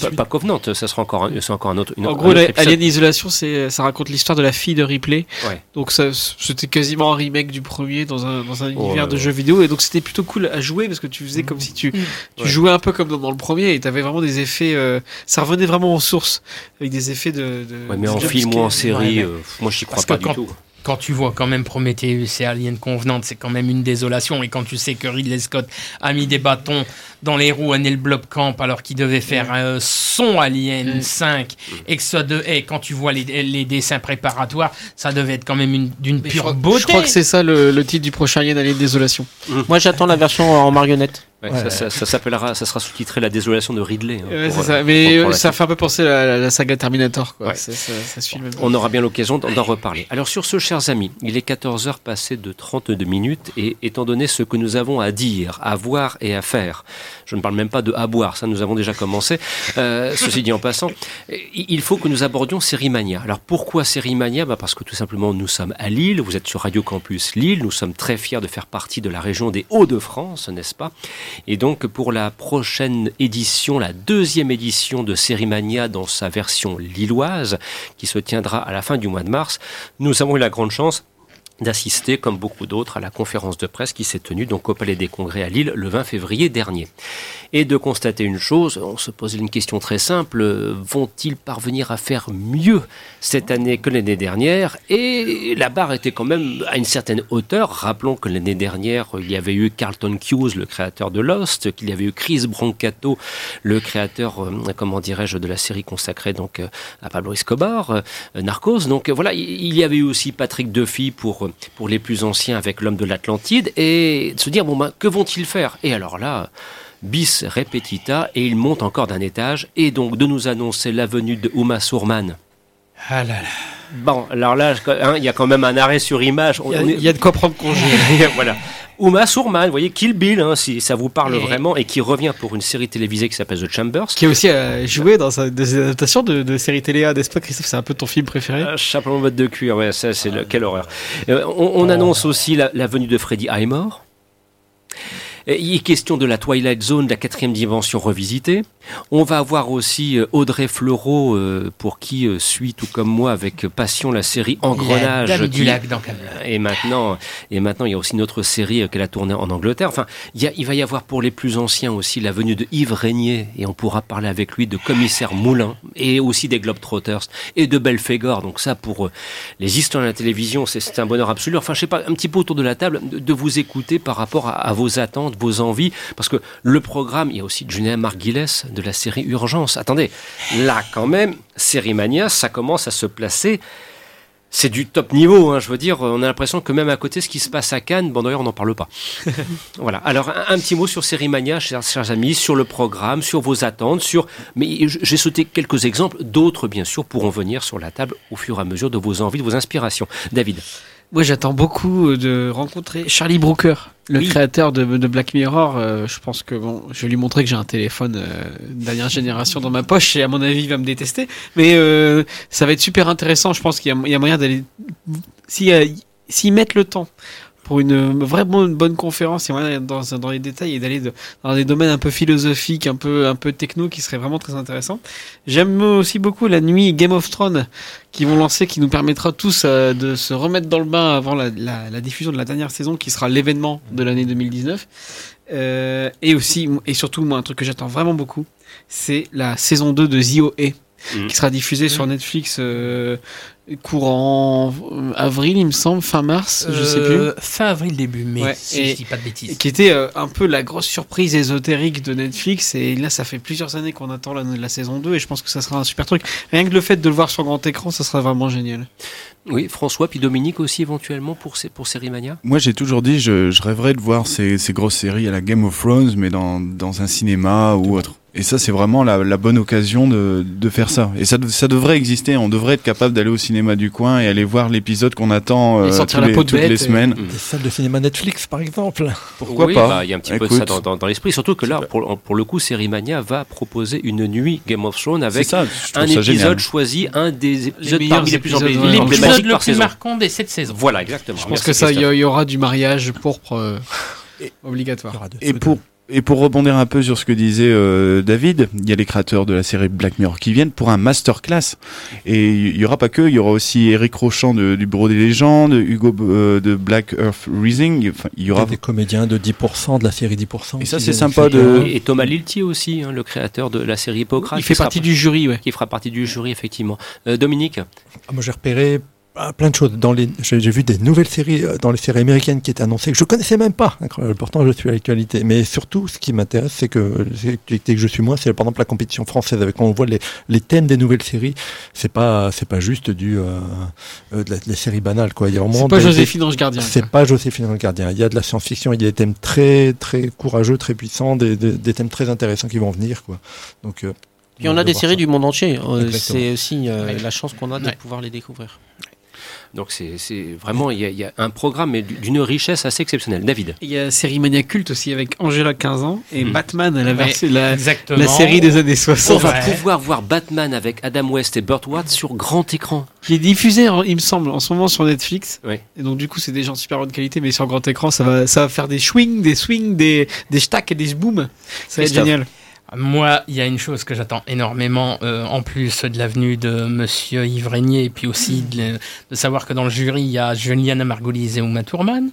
pas, pas Covenant, ça sera encore, un- c'est encore un autre. Une, En un gros, autre épisode. Alien Isolation, ça raconte l'histoire de la fille de Ripley. Ouais. Donc c'était quasiment un remake du premier dans un, dans un Oh, univers ouais, de ouais. jeux vidéo. Et donc c'était plutôt cool à jouer parce que tu faisais comme si tu, tu Ouais. jouais un peu comme dans, dans le premier et t'avais vraiment des effets. euh, ça revenait vraiment en source avec des effets de. de Ouais, mais en film ou en série, euh, moi j'y crois Parce pas du quand- tout. Quand tu vois quand même Prometheus et Alien Convenante, c'est quand même une désolation. Et quand tu sais que Ridley Scott a mis des bâtons dans les roues à Neil Blomkamp alors qu'il devait faire euh, son Alien 5 et que ça de- et quand tu vois les, les dessins préparatoires, ça devait être quand même une- d'une je pure crois, beauté. je crois que c'est ça le, le titre du prochain Alien Alien Désolation. Moi, j'attends la version en marionnette. Ouais, Ça, ça- ça s'appellera, ça sera sous-titré La désolation de Ridley. hein, Ouais, pour, c'est euh, ça. Mais pour- pour euh, ça fait un peu penser à la, la saga Terminator. Quoi. Ça, ça suit même. On aura bien l'occasion d'en reparler. Alors sur ce, chers amis, il est 14h passé de 32 minutes et étant donné ce que nous avons à dire, à voir et à faire, je ne parle même pas de à boire, ça nous avons déjà commencé, euh, ceci dit en passant, il faut que nous abordions Sérimania. Alors pourquoi Sérimania? Bah Parce que tout simplement nous sommes à Lille, vous êtes sur Radio Campus Lille, nous sommes très fiers de faire partie de la région des Hauts-de-France, n'est-ce pas? Et donc pour la prochaine édition, la deuxième édition de Sérimania dans sa version lilloise, qui se tiendra à la fin du mois de mars, nous avons eu la grande chance d'assister, comme beaucoup d'autres, à la conférence de presse qui s'est tenue donc au Palais des Congrès à Lille le 20 février dernier. Et de constater une chose, on se posait une question très simple, euh, vont-ils parvenir à faire mieux cette année que l'année dernière? Et la barre était quand même à une certaine hauteur. Rappelons que l'année dernière, il y avait eu Carlton Hughes, le créateur de Lost, qu'il y avait eu Chris Brancato, le créateur, euh, comment dirais-je, de la série consacrée donc euh, à Pablo Escobar, Narcos. Donc voilà, il il y avait eu aussi Patrick Duffy pour, pour les plus anciens avec l'homme de l'Atlantide, et de se dire, bon ben, que vont-ils faire? Et alors là, bis repetita, et ils montent encore d'un étage, et donc de nous annoncer la venue de Uma Thurman. Ah là là. Bon, alors là, hein, il y a quand même un arrêt sur image. Il y il y a de quoi prendre congé. voilà. Uma Thurman, vous voyez, Kill Bill, hein, si ça vous parle Et- vraiment, et qui revient pour une série télévisée qui s'appelle The Chambers. Qui a aussi euh, joué dans sa- des adaptations de, de séries télé, ah, n'est-ce pas, Christophe? C'est un peu ton film préféré? Euh, chapeau en botte de cuir, ouais, ça c'est le- quelle horreur. Euh, on on annonce aussi la, la venue de Freddy Highmore. Il est question de la Twilight Zone, de la quatrième dimension revisitée. On va avoir aussi euh, Audrey Fleurot, euh, pour qui euh, suit tout comme moi avec passion la série Engrenage. La Dame du lac dans et maintenant, et maintenant, il y a aussi une autre série qu'elle a tournée en Angleterre. Enfin, il, y a- il va y avoir pour les plus anciens aussi la venue de Yves Régnier, et on pourra parler avec lui de commissaire Moulin, et aussi des Globetrotters, et de Belphégor. Donc ça, pour les histoires de la télévision, c'est- c'est un bonheur absolu. Enfin, je sais pas, un petit peu autour de la table, de, de vous écouter par rapport à, à vos attentes, vos envies, parce que le programme, il y a aussi Julien Marguilles de la série Urgence. Attendez, là quand même, Série Mania, ça commence à se placer c'est du top niveau, hein, je veux dire. On a l'impression que même à côté, ce qui se passe à Cannes, bon d'ailleurs, on n'en parle pas. voilà. Alors, un, un petit mot sur Sérimania, chers, chers amis, sur le programme, sur vos attentes, sur. Mais j'ai sauté quelques exemples. D'autres, bien sûr, pourront venir sur la table au fur et à mesure de vos envies, de vos inspirations. David. Moi, j'attends beaucoup euh, de rencontrer Charlie Brooker, le Oui. créateur de, de Black Mirror. Euh, je pense que bon, je vais lui montrer que j'ai un téléphone euh, dernière génération dans ma poche et à mon avis, il va me détester. Mais euh, ça va être super intéressant. Je pense qu'il y, y a moyen d'aller. S'ils mettent le temps pour une vraiment une bonne conférence, moyen d'aller dans, dans les détails et d'aller de- dans des domaines un peu philosophiques, un peu un peu techno, qui serait vraiment très intéressant. J'aime aussi beaucoup la nuit Game of Thrones qui vont lancer, qui nous permettra tous euh, de se remettre dans le bain avant la, la- la diffusion de la dernière saison, qui sera l'événement de l'année 2019. Euh, et aussi, et surtout, moi, un truc que j'attends vraiment beaucoup, c'est la saison 2 de ZOE, Mhm. qui sera diffusée sur Netflix euh, courant avril, il me semble, fin mars, je sais plus. Euh, Fin avril, début mai, Ouais, si et- je dis pas de bêtises. Qui était euh, un peu la grosse surprise ésotérique de Netflix. Et là, ça fait plusieurs années qu'on attend la, la saison 2. Et je pense que ça sera un super truc. Rien que le fait de le voir sur grand écran, ça sera vraiment génial. Oui, François, puis Dominique aussi, éventuellement, pour, ces- pour Sérimania? Moi, j'ai toujours dit, je, je rêverais de voir ces, ces grosses séries à la Game of Thrones, mais dans, dans un cinéma ou autre. Et ça, c'est vraiment la, la bonne occasion de, de faire ça. Et ça, ça devrait exister. On devrait être capable d'aller au cinéma cinéma du coin et aller voir l'épisode qu'on attend euh, sortir tous la les- peau de toutes bête les et- semaines. Des salles de cinéma Netflix, par exemple. Pourquoi Oui, pas bah, Il y a un petit peu de ça dans, dans- dans l'esprit. Surtout que là, pour, pour le coup, Sérimania va proposer une nuit Game of Thrones avec ça, un ça épisode génial. choisi, un des épisodes parmi les plus emblématiques emblématiques L'épisode le plus saison. marquant des cette saison. Voilà, exactement. Je pense Merci, que ça, il y, aura du mariage pourpre euh, obligatoire. Et saisons. pour, et pour rebondir un peu sur ce que disait euh, David, il y a les créateurs de la série Black Mirror qui viennent pour un masterclass. Et il y aura pas que, il y aura aussi Eric Rochant de- du Bureau des légendes, Hugo euh, de Black Earth Rising. Enfin, il y aura. des comédiens de 10% de la série 10%. Et ça, c'est des sympa de- euh, Et, et Thomas Lilti aussi, hein, le créateur de la série Hippocrate. Il qui fait partie du jury, ouais. Qui fera partie du jury, effectivement. Euh, Dominique? Ah, Moi, j'ai repéré plein de choses. Dans les, j'ai j'ai vu des nouvelles séries euh, dans les séries américaines qui étaient annoncées que je connaissais même pas. Incroyable. Pourtant, je suis à l'actualité. Mais surtout, ce qui m'intéresse, c'est que l'actualité que je suis moi, c'est par exemple la compétition française. Avec quand on voit les, les thèmes des nouvelles séries, c'est pas c'est pas juste du euh, euh, de la, de la série banale quoi. Il y a vraiment C'est pas des- Joséphine Ange Gardien. C'est pas Joséphine le gardien. Il y a de la science-fiction, il y a des thèmes très très courageux, très puissants, des, des, des thèmes très intéressants qui vont venir quoi. Donc euh, Puis on a des séries du monde entier. Euh. C'est aussi euh, Ouais. la chance qu'on a de Ouais. pouvoir les découvrir. Donc c'est c'est vraiment, il y, a- il y a un programme mais d'une richesse assez exceptionnelle. David Il y a Série Mania Culte aussi avec Angela 15 ans et Mhm. Batman, la, Ouais, version- la, Exactement. la série des années On 60, va Ouais. pouvoir voir Batman avec Adam West et Burt Ward sur grand écran. qui est diffusée, en- il me semble, en ce moment sur Netflix. Ouais. Et donc du coup, c'est des gens de super bonne qualité, mais sur grand écran, ça va, ça va faire des swings, des swings, des, des stacks et des booms. Ça va être génial. Moi, il y a une chose que j'attends énormément, euh, en plus de la venue de Monsieur Yves Régnier, et puis aussi de, de savoir que dans le jury, il y a Juliana Margulies et Uma Thurman.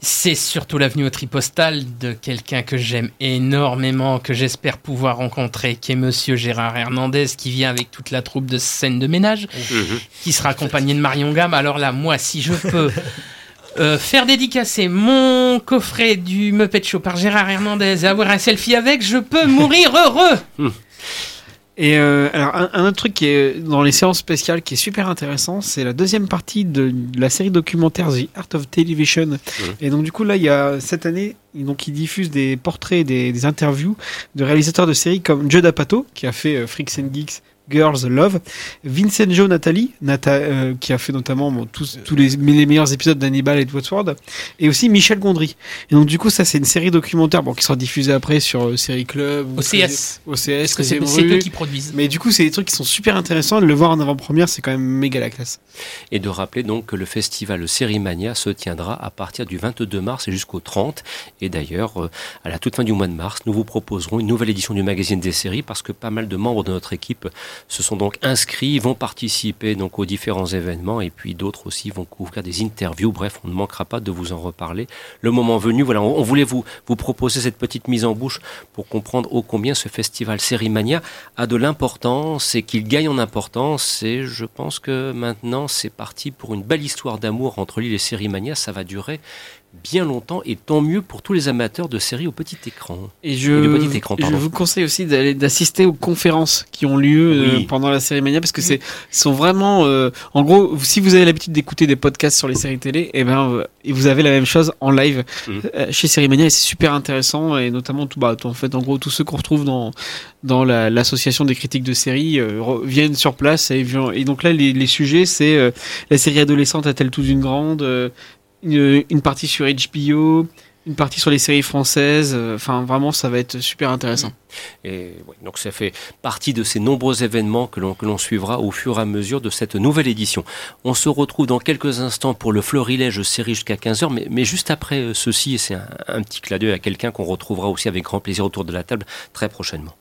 C'est surtout la venue au tripostal de quelqu'un que j'aime énormément, que j'espère pouvoir rencontrer, qui est Monsieur Gérard Hernandez, qui vient avec toute la troupe de scène de ménage, qui sera accompagné de Marion Gamme. Alors là, moi, si je peux... euh, faire dédicacer mon coffret du Muppet Show par Gérard Hernandez et avoir un selfie avec, je peux mourir heureux. Et euh, alors un, un autre truc qui est dans les séances spéciales qui est super intéressant, c'est la deuxième partie de la série documentaire The Art of Television. Et donc du coup là, il y a cette année, donc ils diffusent des portraits, des, des interviews de réalisateurs de séries comme Judd Apatow qui a fait euh, Freaks and Geeks. Girls Love, Vincenzo Natali, Nata, euh, qui a fait notamment bon, tous, tous les, les meilleurs épisodes d'Hannibal et de Wadsworth, et aussi Michel Gondry. Et donc du coup ça c'est une série documentaire bon, qui sera diffusée après sur euh, Série Club, ou OCS. OCS, Parce que c'est eux qui produisent. Mais du coup, c'est des trucs qui sont super intéressants. De le voir en avant-première, c'est quand même méga la classe. Et de rappeler donc que le festival Sérimania se tiendra à partir du 22 mars et jusqu'au 30. Et d'ailleurs, euh, à la toute fin du mois de mars, nous vous proposerons une nouvelle édition du magazine des séries parce que pas mal de membres de notre équipe se sont donc inscrits, vont participer donc aux différents événements et puis d'autres aussi vont couvrir des interviews. Bref, on ne manquera pas de vous en reparler. Le moment venu, voilà, on, voulait vous, vous proposer cette petite mise en bouche pour comprendre ô combien ce festival Sérimania a de l'importance et qu'il gagne en importance. Et je pense que maintenant, c'est parti pour une belle histoire d'amour entre l'île et Sérimania. Ça va durer bien longtemps et tant mieux pour tous les amateurs de séries au petit écran. Et je, Et le petit écran, je pardon. vous conseille aussi d'aller d'assister aux conférences qui ont lieu euh, pendant la série Mania parce que c'est sont vraiment euh, en gros si vous avez l'habitude d'écouter des podcasts sur les séries télé et ben euh, et vous avez la même chose en live euh, chez Série Mania et c'est super intéressant et notamment tout bah en fait en gros tous ceux qu'on retrouve dans dans la- l'association des critiques de séries viennent sur place et, donc là les, les sujets c'est la série adolescente a-t-elle toute une grande une, une partie sur HBO une partie sur les séries françaises euh, enfin vraiment ça va être super intéressant Et ouais, donc ça fait partie de ces nombreux événements que l'on que l'on suivra au fur et à mesure de cette nouvelle édition. On se retrouve dans quelques instants pour le florilège série jusqu'à 15h, mais, mais juste après euh, ceci, et c'est un, un petit clin d'œil à quelqu'un qu'on retrouvera aussi avec grand plaisir autour de la table très prochainement.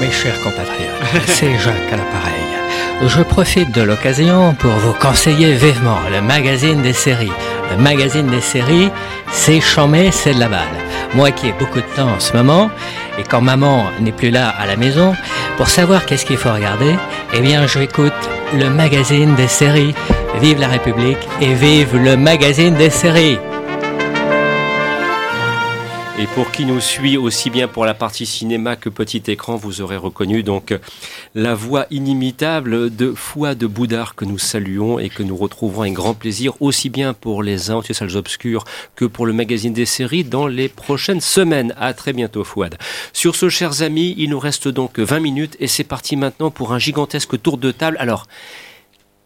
Mes chers compatriotes, c'est Jacques à l'appareil. Je profite de l'occasion pour vous conseiller vivement le magazine des séries. Le magazine des séries, c'est chambé, c'est de la balle. Moi qui ai beaucoup de temps en ce moment, et quand maman n'est plus là à la maison, pour savoir qu'est-ce qu'il faut regarder, eh bien j'écoute le magazine des séries. Vive la République et vive le magazine des séries. Et pour qui nous suit aussi bien pour la partie cinéma que petit écran, vous aurez reconnu donc la voix inimitable de Fouad Boudard que nous saluons et que nous retrouverons avec grand plaisir aussi bien pour les Aventures Salles Obscures que pour le magazine des séries dans les prochaines semaines. À très bientôt Fouad. Sur ce, chers amis, il nous reste donc 20 minutes et c'est parti maintenant pour un gigantesque tour de table. Alors,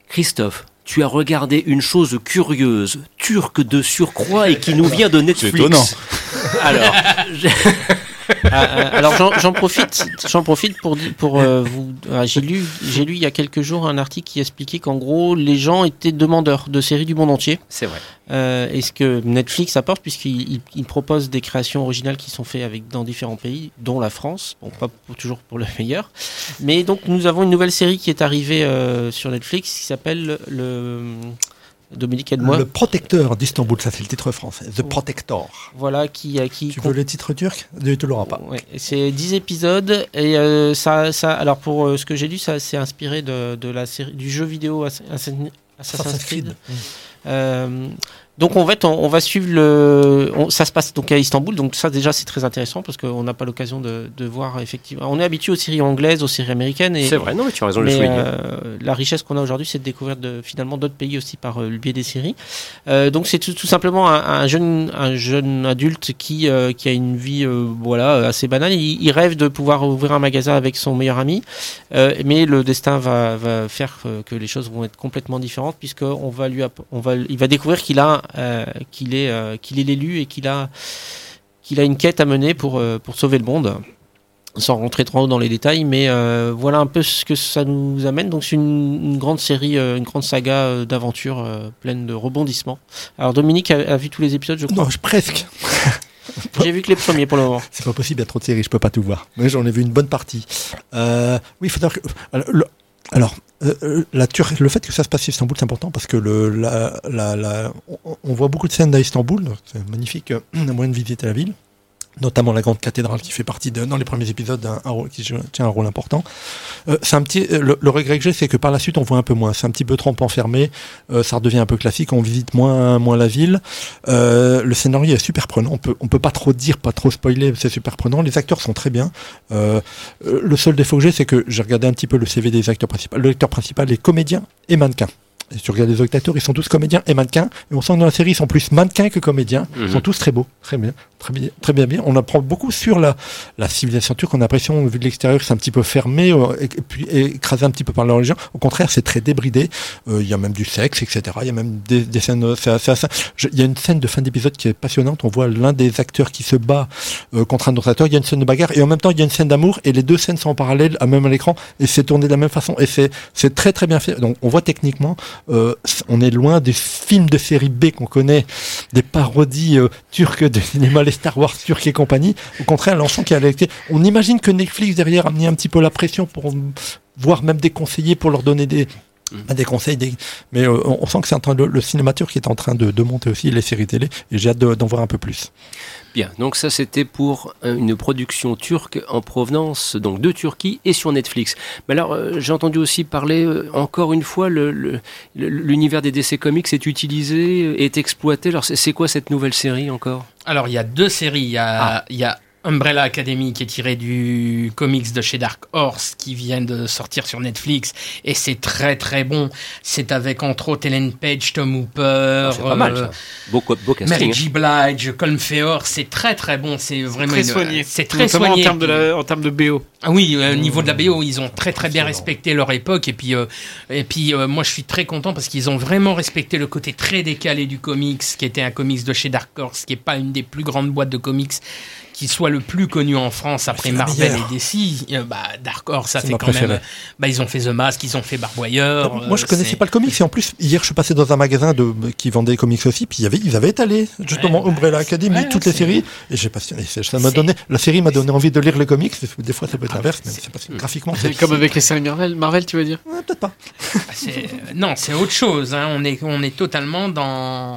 Christophe, tu as regardé une chose curieuse, turque de surcroît et qui nous vient de Netflix. Alors, Ah, euh, alors j'en- profite, j'en profite pour pour euh, vous. ah, j'ai lu, j'ai lu il y a quelques jours un article qui expliquait qu'en gros les gens étaient demandeurs de séries du monde entier. c'est vrai. Euh, et ce que Netflix apporte, puisqu'il il- il propose des créations originales qui sont faites avec, dans différents pays, dont la France, bon, pas pour- toujours pour le meilleur. Mais donc, nous avons une nouvelle série qui est arrivée euh, sur Netflix qui s'appelle le. Dominique, aide-moi. Le protecteur d'Istanbul, ça c'est le titre français. The Protector. Voilà, qui. euh, qui Tu veux les titres turcs Tu te l'auras pas. Ouais, c'est 10 épisodes et euh, ça, ça, alors pour euh, ce que j'ai lu, ça s'est inspiré de, de la série, du jeu vidéo Ass- Assassin- Assassin's Creed. Euh, donc en fait, on, on va suivre le. on- ça se passe donc à Istanbul, donc ça déjà c'est très intéressant parce qu'on n'a pas l'occasion de, de voir effectivement. On est habitué aux séries anglaises, aux séries américaines. et C'est vrai, non, mais tu as raison de le souligner. euh, la richesse qu'on a aujourd'hui, c'est de découvrir de, finalement d'autres pays aussi par euh, le biais des séries. Euh, donc c'est tout, tout simplement un, un jeune, un jeune adulte qui, qui a une vie voilà assez banale. Il, il rêve de pouvoir ouvrir un magasin avec son meilleur ami, mais le destin va, va faire que les choses vont être complètement différentes puisque on va lui, on va, il va découvrir qu'il a, qu'il est, euh, qu'il est l'élu et qu'il a, qu'il a une quête à mener pour, euh, pour sauver le monde sans rentrer trop dans les détails, mais euh, voilà un peu ce que ça nous amène. Donc c'est une, une grande série, euh, une grande saga euh, d'aventures euh, pleine de rebondissements. Alors Dominique a, a vu tous les épisodes, je crois. Non, je- presque. J'ai vu que les premiers pour le moment. C'est pas possible, il y a trop de séries, je peux pas tout voir. Mais j'en ai vu une bonne partie. Euh, oui, il faut. Alors, le, alors, euh, euh, la Tur- le fait que ça se passe à Istanbul, c'est important parce que le, la, la, on, voit beaucoup de scènes d'Istanbul. C'est magnifique, euh, un moyen de visiter la ville. Notamment la grande cathédrale qui fait partie de, dans les premiers épisodes, un, un rôle qui tient un rôle important. Euh, c'est un petit, le, le regret que j'ai, c'est que par la suite, on voit un peu moins. C'est un petit peu trop enfermé. euh, ça redevient un peu classique. On visite moins, moins la ville. Euh, le scénario est super prenant. On peut, on peut pas trop dire, pas trop spoiler. C'est super prenant. Les acteurs sont très bien. Euh, euh, le seul défaut que j'ai, c'est que j'ai regardé un petit peu le CV des acteurs principaux. Le acteur principal est comédien et mannequin. Et si tu regardes les autres acteurs, ils sont tous comédiens et mannequins. Et on sent que dans la série, ils sont plus mannequins que comédiens. Ils Mhm. sont tous très beaux, très bien, très bien, très bien. bien. On apprend beaucoup sur la, civilisation turque. On a l'impression, vu de l'extérieur, que c'est un petit peu fermé euh, et, puis écrasé un petit peu par la religion. Au contraire, c'est très débridé. Euh, Il y a même du sexe, etc. Il y a même des, des scènes. euh, Il y a une scène de fin d'épisode qui est passionnante. On voit l'un des acteurs qui se bat contre un autre. Il y a une scène de bagarre et en même temps, il y a une scène d'amour. Et les deux scènes sont en parallèle, à même à l'écran, et c'est tourné de la même façon. Et c'est c'est très très bien fait. Donc, on voit techniquement, on est loin des films de série B qu'on connaît, des parodies turques de cinéma, Star Wars turcs et compagnie. Au contraire, l'enfant qui a été. On imagine que Netflix derrière a mis un petit peu la pression pour voir même des conseillers pour leur donner des Mm. des conseils, des... mais euh, on sent que c'est en train de, le cinéma turc qui est en train de, de monter aussi, les séries télé, et j'ai hâte de- d'en voir un peu plus. Bien, donc ça c'était pour euh, une production turque en provenance donc de Turquie et sur Netflix. Mais alors euh, j'ai entendu aussi parler euh, encore une fois l'univers des DC Comics est utilisé, est exploité. Alors c'est- c'est quoi cette nouvelle série encore? Alors, il y a deux séries. Il y a, il y a Umbrella Academy qui est tiré du comics de chez Dark Horse qui vient de sortir sur Netflix et c'est très très bon. C'est avec entre autres Ellen Page, Tom Hooper, C'est pas mal euh. Beau, beau. Mary hein. G. Blige, Colm Feore, c'est très très bon. C'est vraiment Très soigné. C'est très Notamment soigné. en termes de, la- en termes de BO. Ah oui, euh, au niveau de la BO, ils ont très très bien respecté leur époque et puis euh, et puis euh, moi je suis très content parce qu'ils ont vraiment respecté le côté très décalé du comics, qui était un comics de chez Dark Horse, qui est pas une des plus grandes boîtes de comics qui soit le plus connu en France après Marvel meilleure. et DC. Euh, bah Dark Horse, ça C'est fait quand même. Bah ils ont fait The Mask, ils ont fait Barboyeur. Moi, je euh, connaissais pas le comics, et en plus, hier, je suis passé dans un magasin de, qui vendait des comics aussi, puis il y avait, ils avaient étalé, justement, Ouais, Umbrella Academy, ouais, toutes les séries, et j'ai passionné. Ça m'a donné, la série m'a donné envie de lire les comics, des fois, ça peut être Ah, l'inverse, mais c'est- parce que graphiquement, c'est. Comme avec les séries Marvel, Marvel, tu veux dire Ouais, Peut-être pas. Ah, c'est- euh, non, c'est autre chose. hein. On est on est totalement dans.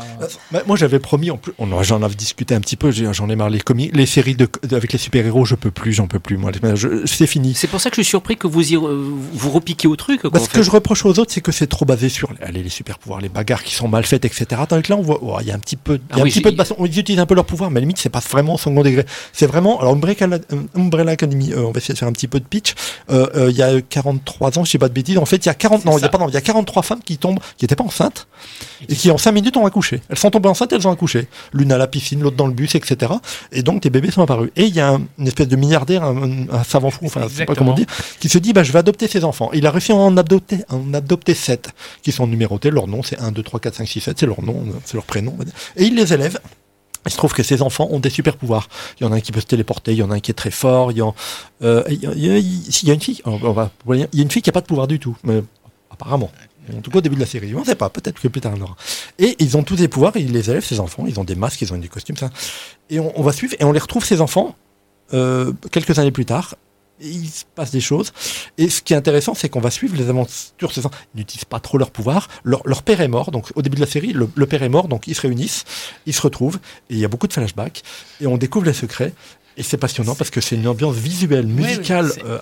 Bah, moi, j'avais promis, en plus, on en- j'en avais discuté un petit peu, j'en ai marre les comics, les séries séries de, avec les super-héros, je peux plus, j'en peux plus, moi. C'est fini. C'est pour ça que je suis surpris que vous y, vous repiquez au truc. Quoi, ce que je reproche aux autres, c'est que c'est trop basé sur allez, les super-pouvoirs, les bagarres qui sont mal faites, etc. Tandis que là, on voit, oh, il y a un petit peu, y a ah un petit peu de baston. Ils utilisent un peu leur pouvoir, mais à la limite, c'est pas vraiment au second degré. C'est vraiment, alors, Umbrella Academy, euh, on va essayer de faire un petit peu de pitch. Euh, euh, il y a 43 ans, je sais pas de bêtises. En fait, il y a 40, non, il y a, pardon, il y a 43 femmes qui tombent, qui étaient pas enceintes, et qui en 5 minutes ont accouché. Elles sont tombées enceintes, elles ont accouché. L'une à la piscine, l'autre dans le bus, etc. Et donc, tes bébés sont Et il y a une espèce de milliardaire, un, savant fou, enfin, je sais pas comment dire, qui se dit, bah, je vais adopter ses enfants. Il a réussi à en adopter, en adopter 7, qui sont numérotés. Leur nom, c'est 1, 2, 3, 4, 5, 6, 7, c'est leur nom, c'est leur prénom. Et il les élève. Il se trouve que ces enfants ont des super pouvoirs. Il y en a un qui peut se téléporter, il y en a un qui est très fort, il y, a, une fille, on va, il y a une fille qui n'a pas de pouvoir du tout, mais apparemment. En tout cas, au début de la série. On ne sait pas, peut-être que plus tard on aura. Et ils ont tous des pouvoirs, ils les élèvent, ces enfants, ils ont des masques, ils ont des costumes, ça. Et on, va suivre, et on les retrouve, ces enfants, euh, quelques années plus tard, il se passe des choses. Et ce qui est intéressant, c'est qu'on va suivre les aventures. Ils n'utilisent pas trop leur pouvoir. Leur, père est mort. Donc, au début de la série, le, le, père est mort. Donc, ils se réunissent, ils se retrouvent. Et il y a beaucoup de flashbacks. Et on découvre les secrets. Et c'est passionnant parce que c'est une ambiance visuelle, musicale euh,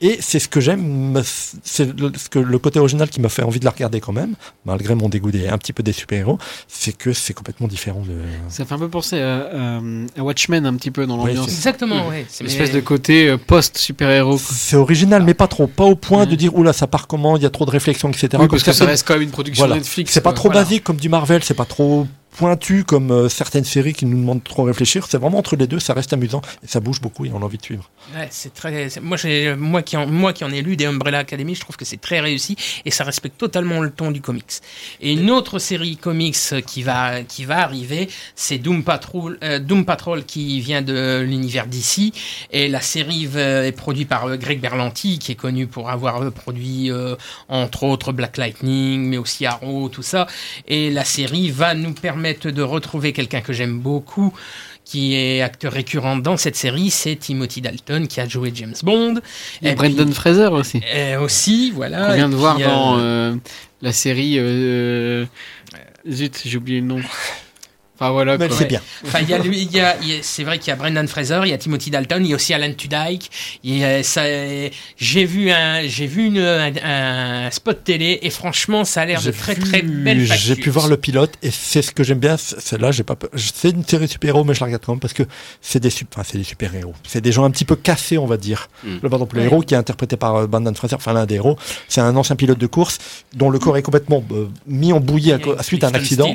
Et c'est ce que j'aime, c'est le, ce que, le côté original qui m'a fait envie de la regarder quand même, malgré mon dégoût des, un petit peu des super-héros, c'est que c'est complètement différent de. Ça fait un peu penser à, Watchmen un petit peu dans l'ambiance. Exactement, oui. C'est une espèce de côté euh, post-super-héros. C'est original, mais pas trop. Pas au point de dire, oula, ça part comment, il y a trop de réflexion, etc. parce, que ça reste quand même une production Netflix. C'est pas trop basique comme du Marvel, c'est pas trop pointu comme euh, certaines séries qui nous demandent trop réfléchir. C'est vraiment entre les deux, ça reste amusant et ça bouge beaucoup et on a envie de suivre. Ouais, c'est très. Moi, j'ai moi qui en moi qui en ai lu des Umbrella Academy, je trouve que c'est très réussi et ça respecte totalement le ton du comics. Et une autre série comics qui va qui va arriver, c'est Doom Patrol, euh, Doom Patrol qui vient de l'univers d'ici et la série est produite par euh, Greg Berlanti qui est connu pour avoir produit entre autres Black Lightning, mais aussi Arrow, tout ça. Et la série va nous permettre de retrouver quelqu'un que j'aime beaucoup, qui est acteur récurrent dans cette série, c'est Timothy Dalton qui a joué James Bond. Et, Brendan Fraser aussi. Et aussi, voilà. On vient de voir dans euh, la série. Euh, zut, j'ai oublié le nom. Enfin voilà. c'est bien. Enfin, il y a lui, il y a, c'est vrai qu'il y a Brendan Fraser, il y a Timothy Dalton, il y a aussi Alan Tudyk. ça, j'ai vu un, j'ai vu une, un, spot télé et franchement, ça a l'air de très très belle J'ai pu voir le pilote et c'est ce que j'aime bien. C'est là, j'ai pas, c'est une série super héros, mais je la regarde quand même parce que c'est des, enfin, c'est des super héros. C'est des gens un petit peu cassés, on va dire. Mm. Le, par exemple, le héros qui est interprété par euh, Brendan Fraser, enfin l'un des héros, c'est un ancien pilote de course dont le corps est complètement euh, mis en bouillie à, suite à un accident.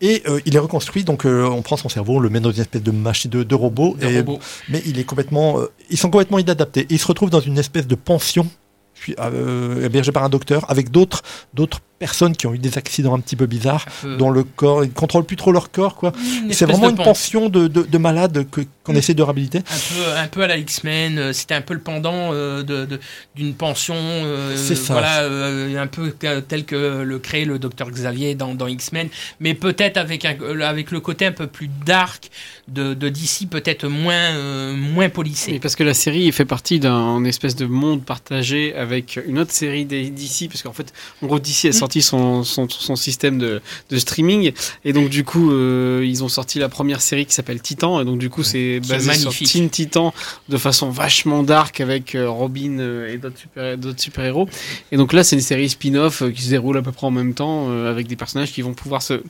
Et euh, il est reconstruit, donc euh, on prend son cerveau, on le met dans une espèce de machine de, de robot, et, mais il est complètement, euh, ils sont complètement inadaptés. Et il se retrouve dans une espèce de pension, hébergé par un docteur, avec d'autres d'autres personnes qui ont eu des accidents un petit peu bizarres, dont le corps, ils contrôlent plus trop leur corps, quoi. C'est vraiment une pension de, de, de malades qu'on mm. essaie de réhabiliter. Un peu, un peu à la X-Men, euh, c'était un peu le pendant euh, de d'une pension, euh, ça. voilà, un peu tel que le crée le docteur Xavier dans, dans X-Men, mais peut-être avec avec le côté un peu plus dark de, de DC, peut-être moins moins polissé. parce que la série fait partie d'un espèce de monde partagé avec une autre série des DC, parce qu'en fait, en gros, DC est sorti son, son, son système de, de, streaming. Et donc, du coup, euh, ils ont sorti la première série qui s'appelle Titan. Et donc, du coup, c'est basé sur Teen Titan de façon vachement dark avec euh, Robin euh, et d'autres super, super héros. Et donc là, c'est une série spin-off qui se déroule à peu près en même temps avec des personnages qui vont pouvoir se,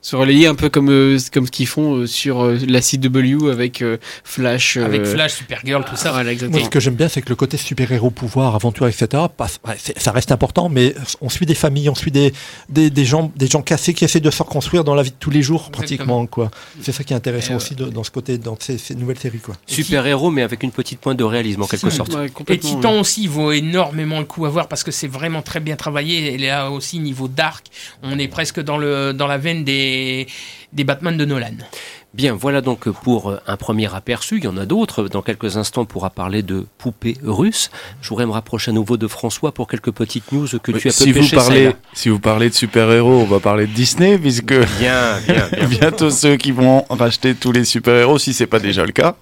se relayer un peu comme, comme ce qu'ils font sur la CW avec Flash. Avec Flash, Supergirl, tout ça. Voilà, exactement. Moi, ce que j'aime bien, c'est que le côté super-héros, pouvoir, aventure, etc., passe, ça reste important, mais on suit des familles, on suit des, des, gens, des gens cassés qui essaient de se reconstruire dans la vie de tous les jours, pratiquement. quoi. C'est ça qui est intéressant aussi dans ce côté, dans ces, nouvelles séries. quoi. Super-héros, mais avec une petite pointe de réalisme, en quelque sorte. et Titan aussi vaut énormément le coup à voir parce que c'est vraiment très bien travaillé. Et là aussi, niveau dark, on est presque dans, le, dans la veine des, des Batman de Nolan. Bien, voilà donc pour euh, un premier aperçu. Il y en a d'autres. Dans quelques instants, on pourra parler de poupées russes. Je voudrais me rapprocher à nouveau de François pour quelques petites news que tu as si vous parlez, Si vous parlez de super-héros, on va parler de Disney, puisque bien, bien, bientôt ceux qui vont racheter tous les super-héros, si c'est pas déjà le cas.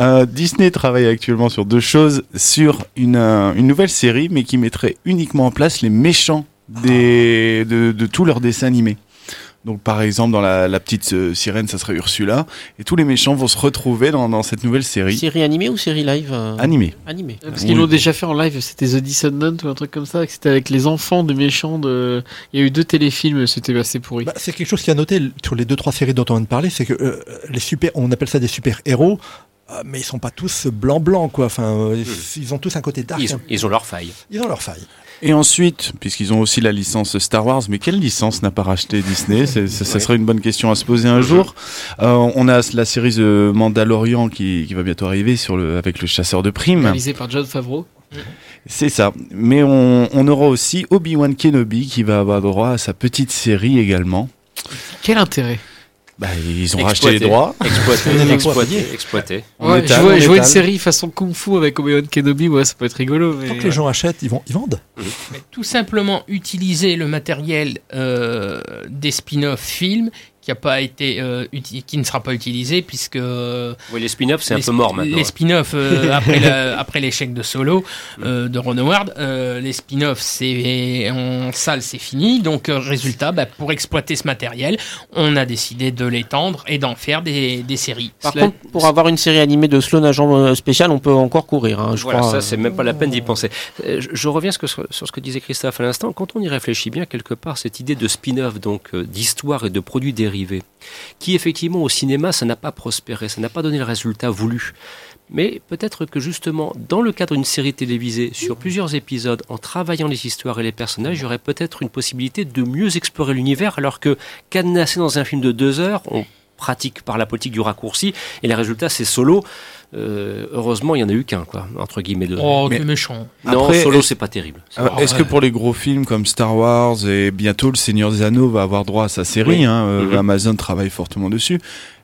Euh, Disney travaille actuellement sur deux choses, sur une, euh, une nouvelle série, mais qui mettrait uniquement en place les méchants des, de, de tous leurs dessins animés. Donc par exemple dans la, la petite euh, sirène, ça serait Ursula, et tous les méchants vont se retrouver dans, dans cette nouvelle série. Série animée ou série live euh Animée. Animée. Parce qu'ils l'ont déjà fait en live, c'était The Descendant ou un truc comme ça, c'était avec les enfants de méchants de. Il y a eu deux téléfilms, c'était assez pourri. Bah, c'est quelque chose qui a noté sur les deux trois séries dont on vient de parler, c'est que euh, les super, on appelle ça des super héros, mais ils sont pas tous blanc blanc quoi. Enfin, euh, ils ont tous un côté dark. Ils ont, ils ont leur faille. Ils ont leur faille. Et ensuite, puisqu'ils ont aussi la licence Star Wars, mais quelle licence n'a pas racheté Disney c'est- Ça serait une bonne question à se poser un jour. Euh, on a la série The Mandalorian qui, qui va bientôt arriver sur le, avec le chasseur de primes. Réalisé par John Favreau. C'est ça. Mais on, on aura aussi Obi-Wan Kenobi qui va avoir droit à sa petite série également. Quel intérêt? Bah, ils ont Exploité. racheté les droits. Exploité, On est exploité, exploité. On Ouais, étale, je vois, on je vois une série façon Kung Fu avec Obi-Wan Kenobi, ouais, ça peut être rigolo. Mais... Tant que les gens achètent, ils vont, ils vendent. Mais tout simplement utiliser le matériel euh, des spin-off films qui a pas été euh, uti- qui ne sera pas utilisé puisque euh, Oui, les spin-offs, c'est un peu mort maintenant. Les spin-offs euh, après la- après l'échec de Solo euh, de Ron Howard, euh, les spin-offs c'est en salle c'est fini. Donc résultat, bah, pour exploiter ce matériel, on a décidé de l'étendre et d'en faire des, des séries. Par Cela- contre, pour avoir une série animée de Sloan Agent spécial, on peut encore courir. hein, je voilà, crois. ça, c'est même pas la peine d'y penser. Je, je reviens sur, sur ce que disait Christophe à l'instant. Quand on y réfléchit bien, quelque part, cette idée de spin-off, donc d'histoire et de produits dérivés, qui effectivement au cinéma, ça n'a pas prospéré, ça n'a pas donné le résultat voulu. Mais peut-être que justement, dans le cadre d'une série télévisée, sur plusieurs épisodes, en travaillant les histoires et les personnages, il y aurait peut-être une possibilité de mieux explorer l'univers, alors que cadenasser dans un film de deux heures, on pratique par la politique du raccourci, et les résultats, c'est solo. Euh, heureusement, il y en a eu qu'un, quoi, entre guillemets. De... Oh, Mais- méchant. non, Après, solo, c'est pas terrible. Pas- Est-ce que pour les gros films comme Star Wars et bientôt Le Seigneur des Anneaux va avoir droit à sa série Oui. hein, euh, Mhm. Amazon travaille fortement dessus.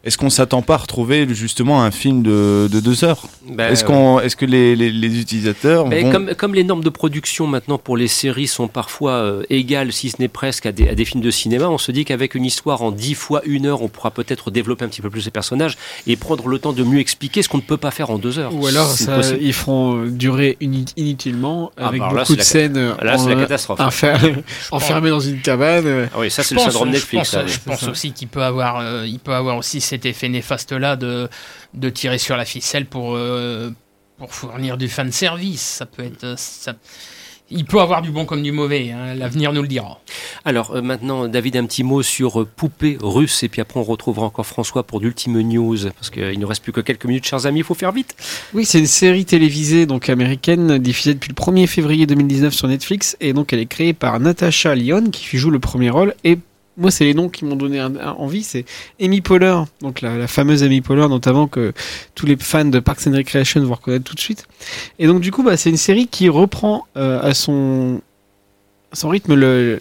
Est-ce qu'on s'attend pas à retrouver justement un film de, de deux heures? Ben, Est-ce qu'on, est-ce que les, les, les utilisateurs Mais vont... comme, comme les normes de production maintenant pour les séries sont parfois euh, égales, si ce n'est presque, à des, à des films de cinéma, on se dit qu'avec une histoire en 10 fois une heure, on pourra peut-être développer un petit peu plus les personnages et prendre le temps de mieux expliquer ce qu'on ne peut pas faire en deux heures. Ou alors, ça, ils feront durer inutilement Ah, avec bah là, beaucoup de la- scènes Là, c'est la catastrophe. enfer- enfermées dans une cabane. Ah oui, ça, c'est Je le pense- syndrome je Netflix. pense, ça. je pense aussi qu'il peut avoir, euh, il peut avoir aussi cet effet néfaste là de, de tirer sur la ficelle pour, euh, pour fournir du fan service. Ça peut être, euh, ça, il peut avoir du bon comme du mauvais. hein, L'avenir nous le dira. Alors euh, maintenant, David, un petit mot sur euh, Poupée russe, et puis après on retrouvera encore François pour d'ultimes news, parce qu'il ne reste plus que quelques minutes, chers amis, il faut faire vite. Oui, c'est une série télévisée donc américaine diffusée depuis le 1er février 2019 sur Netflix et donc elle est créée par Natasha Lyon qui joue le premier rôle et moi c'est les noms qui m'ont donné envie, c'est Amy Poehler, donc la, la fameuse Amy Poehler notamment que tous les fans de Parks and Recreation vont reconnaître tout de suite. Et donc du coup bah, c'est une série qui reprend euh, à son rythme le-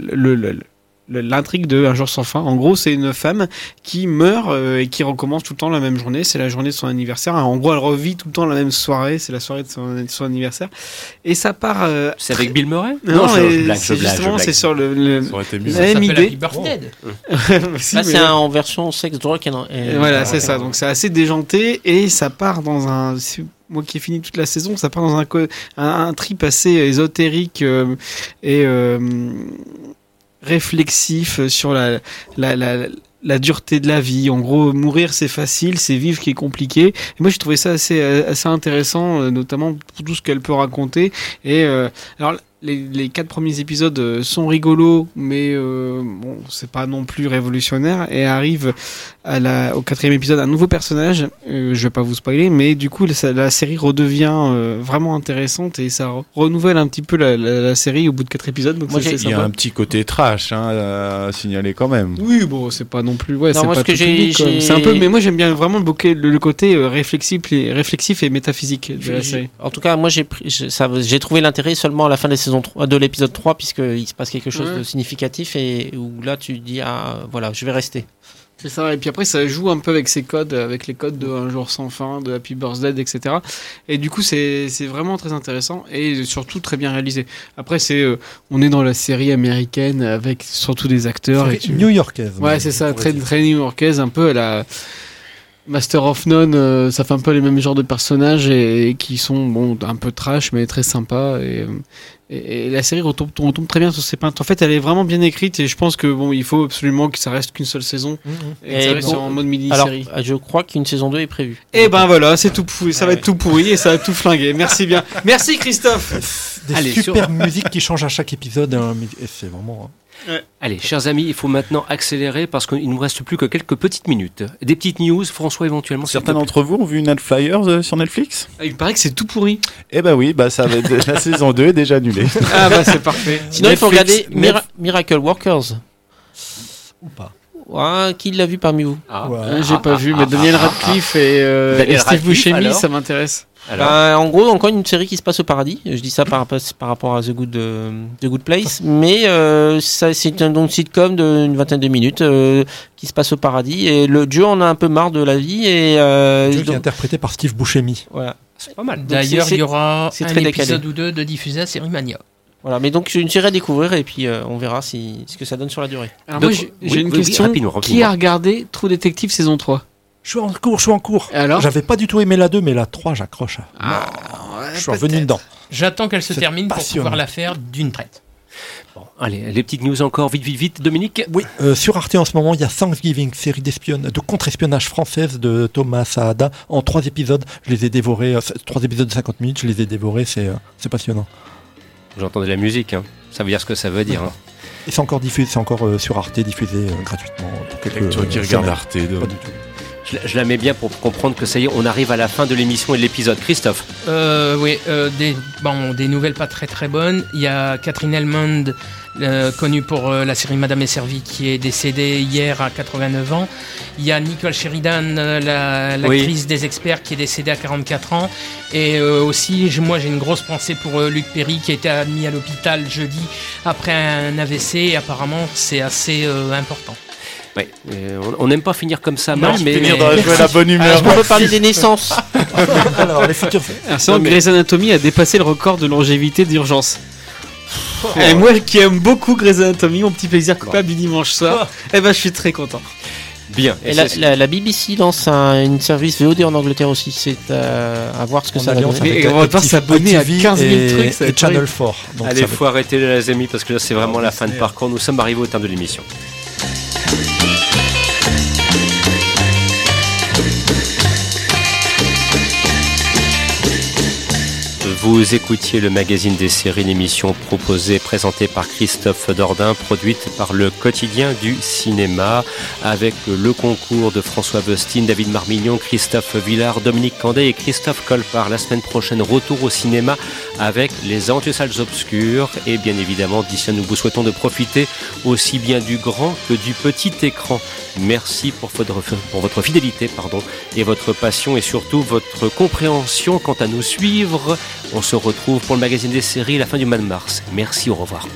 l'intrigue de Un jour sans fin. En gros, c'est une femme qui meurt euh, et qui recommence tout le temps la même journée. C'est la journée de son anniversaire. En gros, elle revit tout le temps la même soirée. C'est la soirée de son, de son anniversaire. Et ça part. euh, C'est avec Bill Murray non, c'est justement, c'est sur le. le- Ça aurait été mieux. la même idée. Happy Birthday. Si, mais- c'est en version sexe, drogue et, voilà, c'est ça. Donc c'est assez déjanté et ça part dans un. c'est Moi qui ai fini toute la saison, ça part dans un, un, un trip assez ésotérique euh, et euh, réflexif sur la, la, la, la dureté de la vie. En gros, mourir c'est facile, c'est vivre qui est compliqué. Et moi j'ai trouvé ça assez, euh, assez intéressant, euh, notamment pour tout ce qu'elle peut raconter. Et euh, alors les, les quatre premiers épisodes euh, sont rigolos, mais euh, bon, c'est pas non plus révolutionnaire. Et arrive à la, au quatrième épisode un nouveau personnage. Euh, je vais pas vous spoiler, mais du coup la, la série redevient euh, vraiment intéressante et ça re- renouvelle un petit peu la, la, la série au bout de quatre épisodes. Donc Il y a un petit côté trash hein, à signaler quand même. Oui, bon, c'est pas non plus. Ouais, Non, c'est pas un peu, mais moi j'aime bien vraiment le, bokeh- le, le côté euh, réflexif, et, réflexif et métaphysique de la série. En tout cas, moi j'ai trouvé l'intérêt seulement à la fin de, la saison 3, de l'épisode 3, puisqu'il se passe quelque chose Ouais. de significatif et où là tu dis, ah voilà, je vais rester. C'est ça, et puis après ça joue un peu avec ses codes, avec les codes de Un jour sans fin, de Happy Birthday, etc. Et du coup c'est c'est vraiment très intéressant et surtout très bien réalisé. Après c'est euh, on est dans la série américaine avec surtout des acteurs. New-Yorkaise. Ouais c'est ça, très, très new-yorkaise, un peu à la, Master of None, euh, ça fait un peu les mêmes genres de personnages et, et qui sont bon un peu trash mais très sympas et, euh, et, et la série retombe, retombe très bien sur ses peintes. En fait, elle est vraiment bien écrite et je pense que bon, il faut absolument que ça reste qu'une seule saison et, que ça reste bon, en mode alors, mini-série. je crois qu'une saison 2 est prévue. Et ben voilà, c'est tout pourri, ça va être tout pourri et ça va tout flinguer. Merci bien. Merci Christophe. Des Allez, super sur- musiques qui changent à chaque épisode. hein, mais- et c'est vraiment. hein. Allez, chers amis, il faut maintenant accélérer parce qu'il ne nous reste plus que quelques petites minutes. Des petites news, François, éventuellement. Certains d'entre vous ont vu Nat Flyers euh, sur Netflix? Ah, Il paraît que c'est tout pourri. Eh ben oui, bah ça va être- la saison 2 est déjà annulée. Ah bah c'est parfait. Sinon, il faut regarder Mira- Miracle Workers. Ou pas. Ouais, qui l'a vu parmi vous? Ah. Ouais. Euh, J'ai pas vu, mais Daniel Radcliffe et, euh, et Steve Radcliffe, Buscemi, alors ça m'intéresse. Alors, Bah, en gros, encore une série qui se passe au paradis. Je dis ça par, par rapport à The Good, euh, The Good Place. Mais euh, c'est un donc, sitcom d'une vingtaine de minutes euh, qui se passe au paradis. Et le Dieu en a un peu marre de la vie. Et euh, Dieu qui est interprété par Steve Buscemi. voilà. c'est pas mal. D'ailleurs, il y aura un très décalé. épisode ou deux de diffusé à Série Mania. voilà. Mais donc, c'est une série à découvrir. Et puis, euh, on verra si, ce que ça donne sur la durée. Alors moi, j'ai oui, une oui, oui, question. rapidement, Qui a regardé True Detective saison 3 Je suis en cours, je suis en cours. Et alors J'avais pas du tout aimé la 2, mais la 3, j'accroche. Ah, je suis revenu dedans. J'attends qu'elle se C'est termine pour passionnant. pouvoir la faire d'une traite. Bon, allez, les petites news encore, vite, vite, vite. Dominique Oui, euh, sur Arte en ce moment, il y a Thanksgiving, série d'espionnage, de contre-espionnage française de Thomas Saada en trois épisodes. Je les ai dévorés, euh, trois épisodes de 50 minutes, je les ai dévorés, c'est euh, c'est passionnant. J'entendais la musique, hein. ça veut dire ce que ça veut dire. hein. Et c'est encore diffusé, c'est encore euh, sur Arte diffusé euh, gratuitement pour quelques Toi qui euh, regardes semaines. Arte. de- Pas du tout. Je, la- je la mets bien pour comprendre que ça y est, on arrive à la fin de l'émission et de l'épisode. Christophe Euh, oui, euh, des, bon, des nouvelles pas très très bonnes. Il y a Catherine Elmond, euh, connue pour euh, la série Madame est servie, qui est décédée hier à 89 ans. Il y a Nicole Sheridan, euh, la- l'actrice des experts, qui est décédée à 44 ans. Et euh, aussi, je- moi j'ai une grosse pensée pour Luc Perry, qui a été admis à l'hôpital jeudi après un AVC. Et apparemment, c'est assez euh, important. Ouais, euh, on- on n'aime pas finir comme ça Non, mal, mais. Finir mais- dans la joie et la bonne humeur. Est-ce qu'on peut parler des naissances Alors, les futurs. Alors, sinon, Grey's Anatomy a dépassé le record de longévité d'urgence. Et moi qui aime beaucoup Grey's Anatomy, mon petit plaisir coupable du dimanche soir, eh ben je suis très content. Bien. Et Et la, c'est- la- la BBC lance un, une service VOD en Angleterre aussi. C'est euh, à voir ce que ça va donner. Mais on va pas s'abonner à 15 000 et- trucs, ça et Channel horrible. 4. Donc Allez, faut arrêter les amis parce que là c'est vraiment la fin de parcours. Nous sommes arrivés au terme de l'émission. Vous écoutiez le magazine des séries, une émission proposée, présentée par Christophe Dordain, produite par le quotidien du cinéma, avec le concours de François Bustine, David Marmignon, Christophe Villard, Dominique Candet et Christophe Colpart. La semaine prochaine, retour au cinéma avec les Antisalles Obscures. Et bien évidemment, d'ici là, nous vous souhaitons de profiter aussi bien du grand que du petit écran. Merci pour votre, pour votre fidélité pardon, et votre passion et surtout votre compréhension quant à nous suivre. On se retrouve pour le magazine des séries la fin du mois de mars. Merci, au revoir.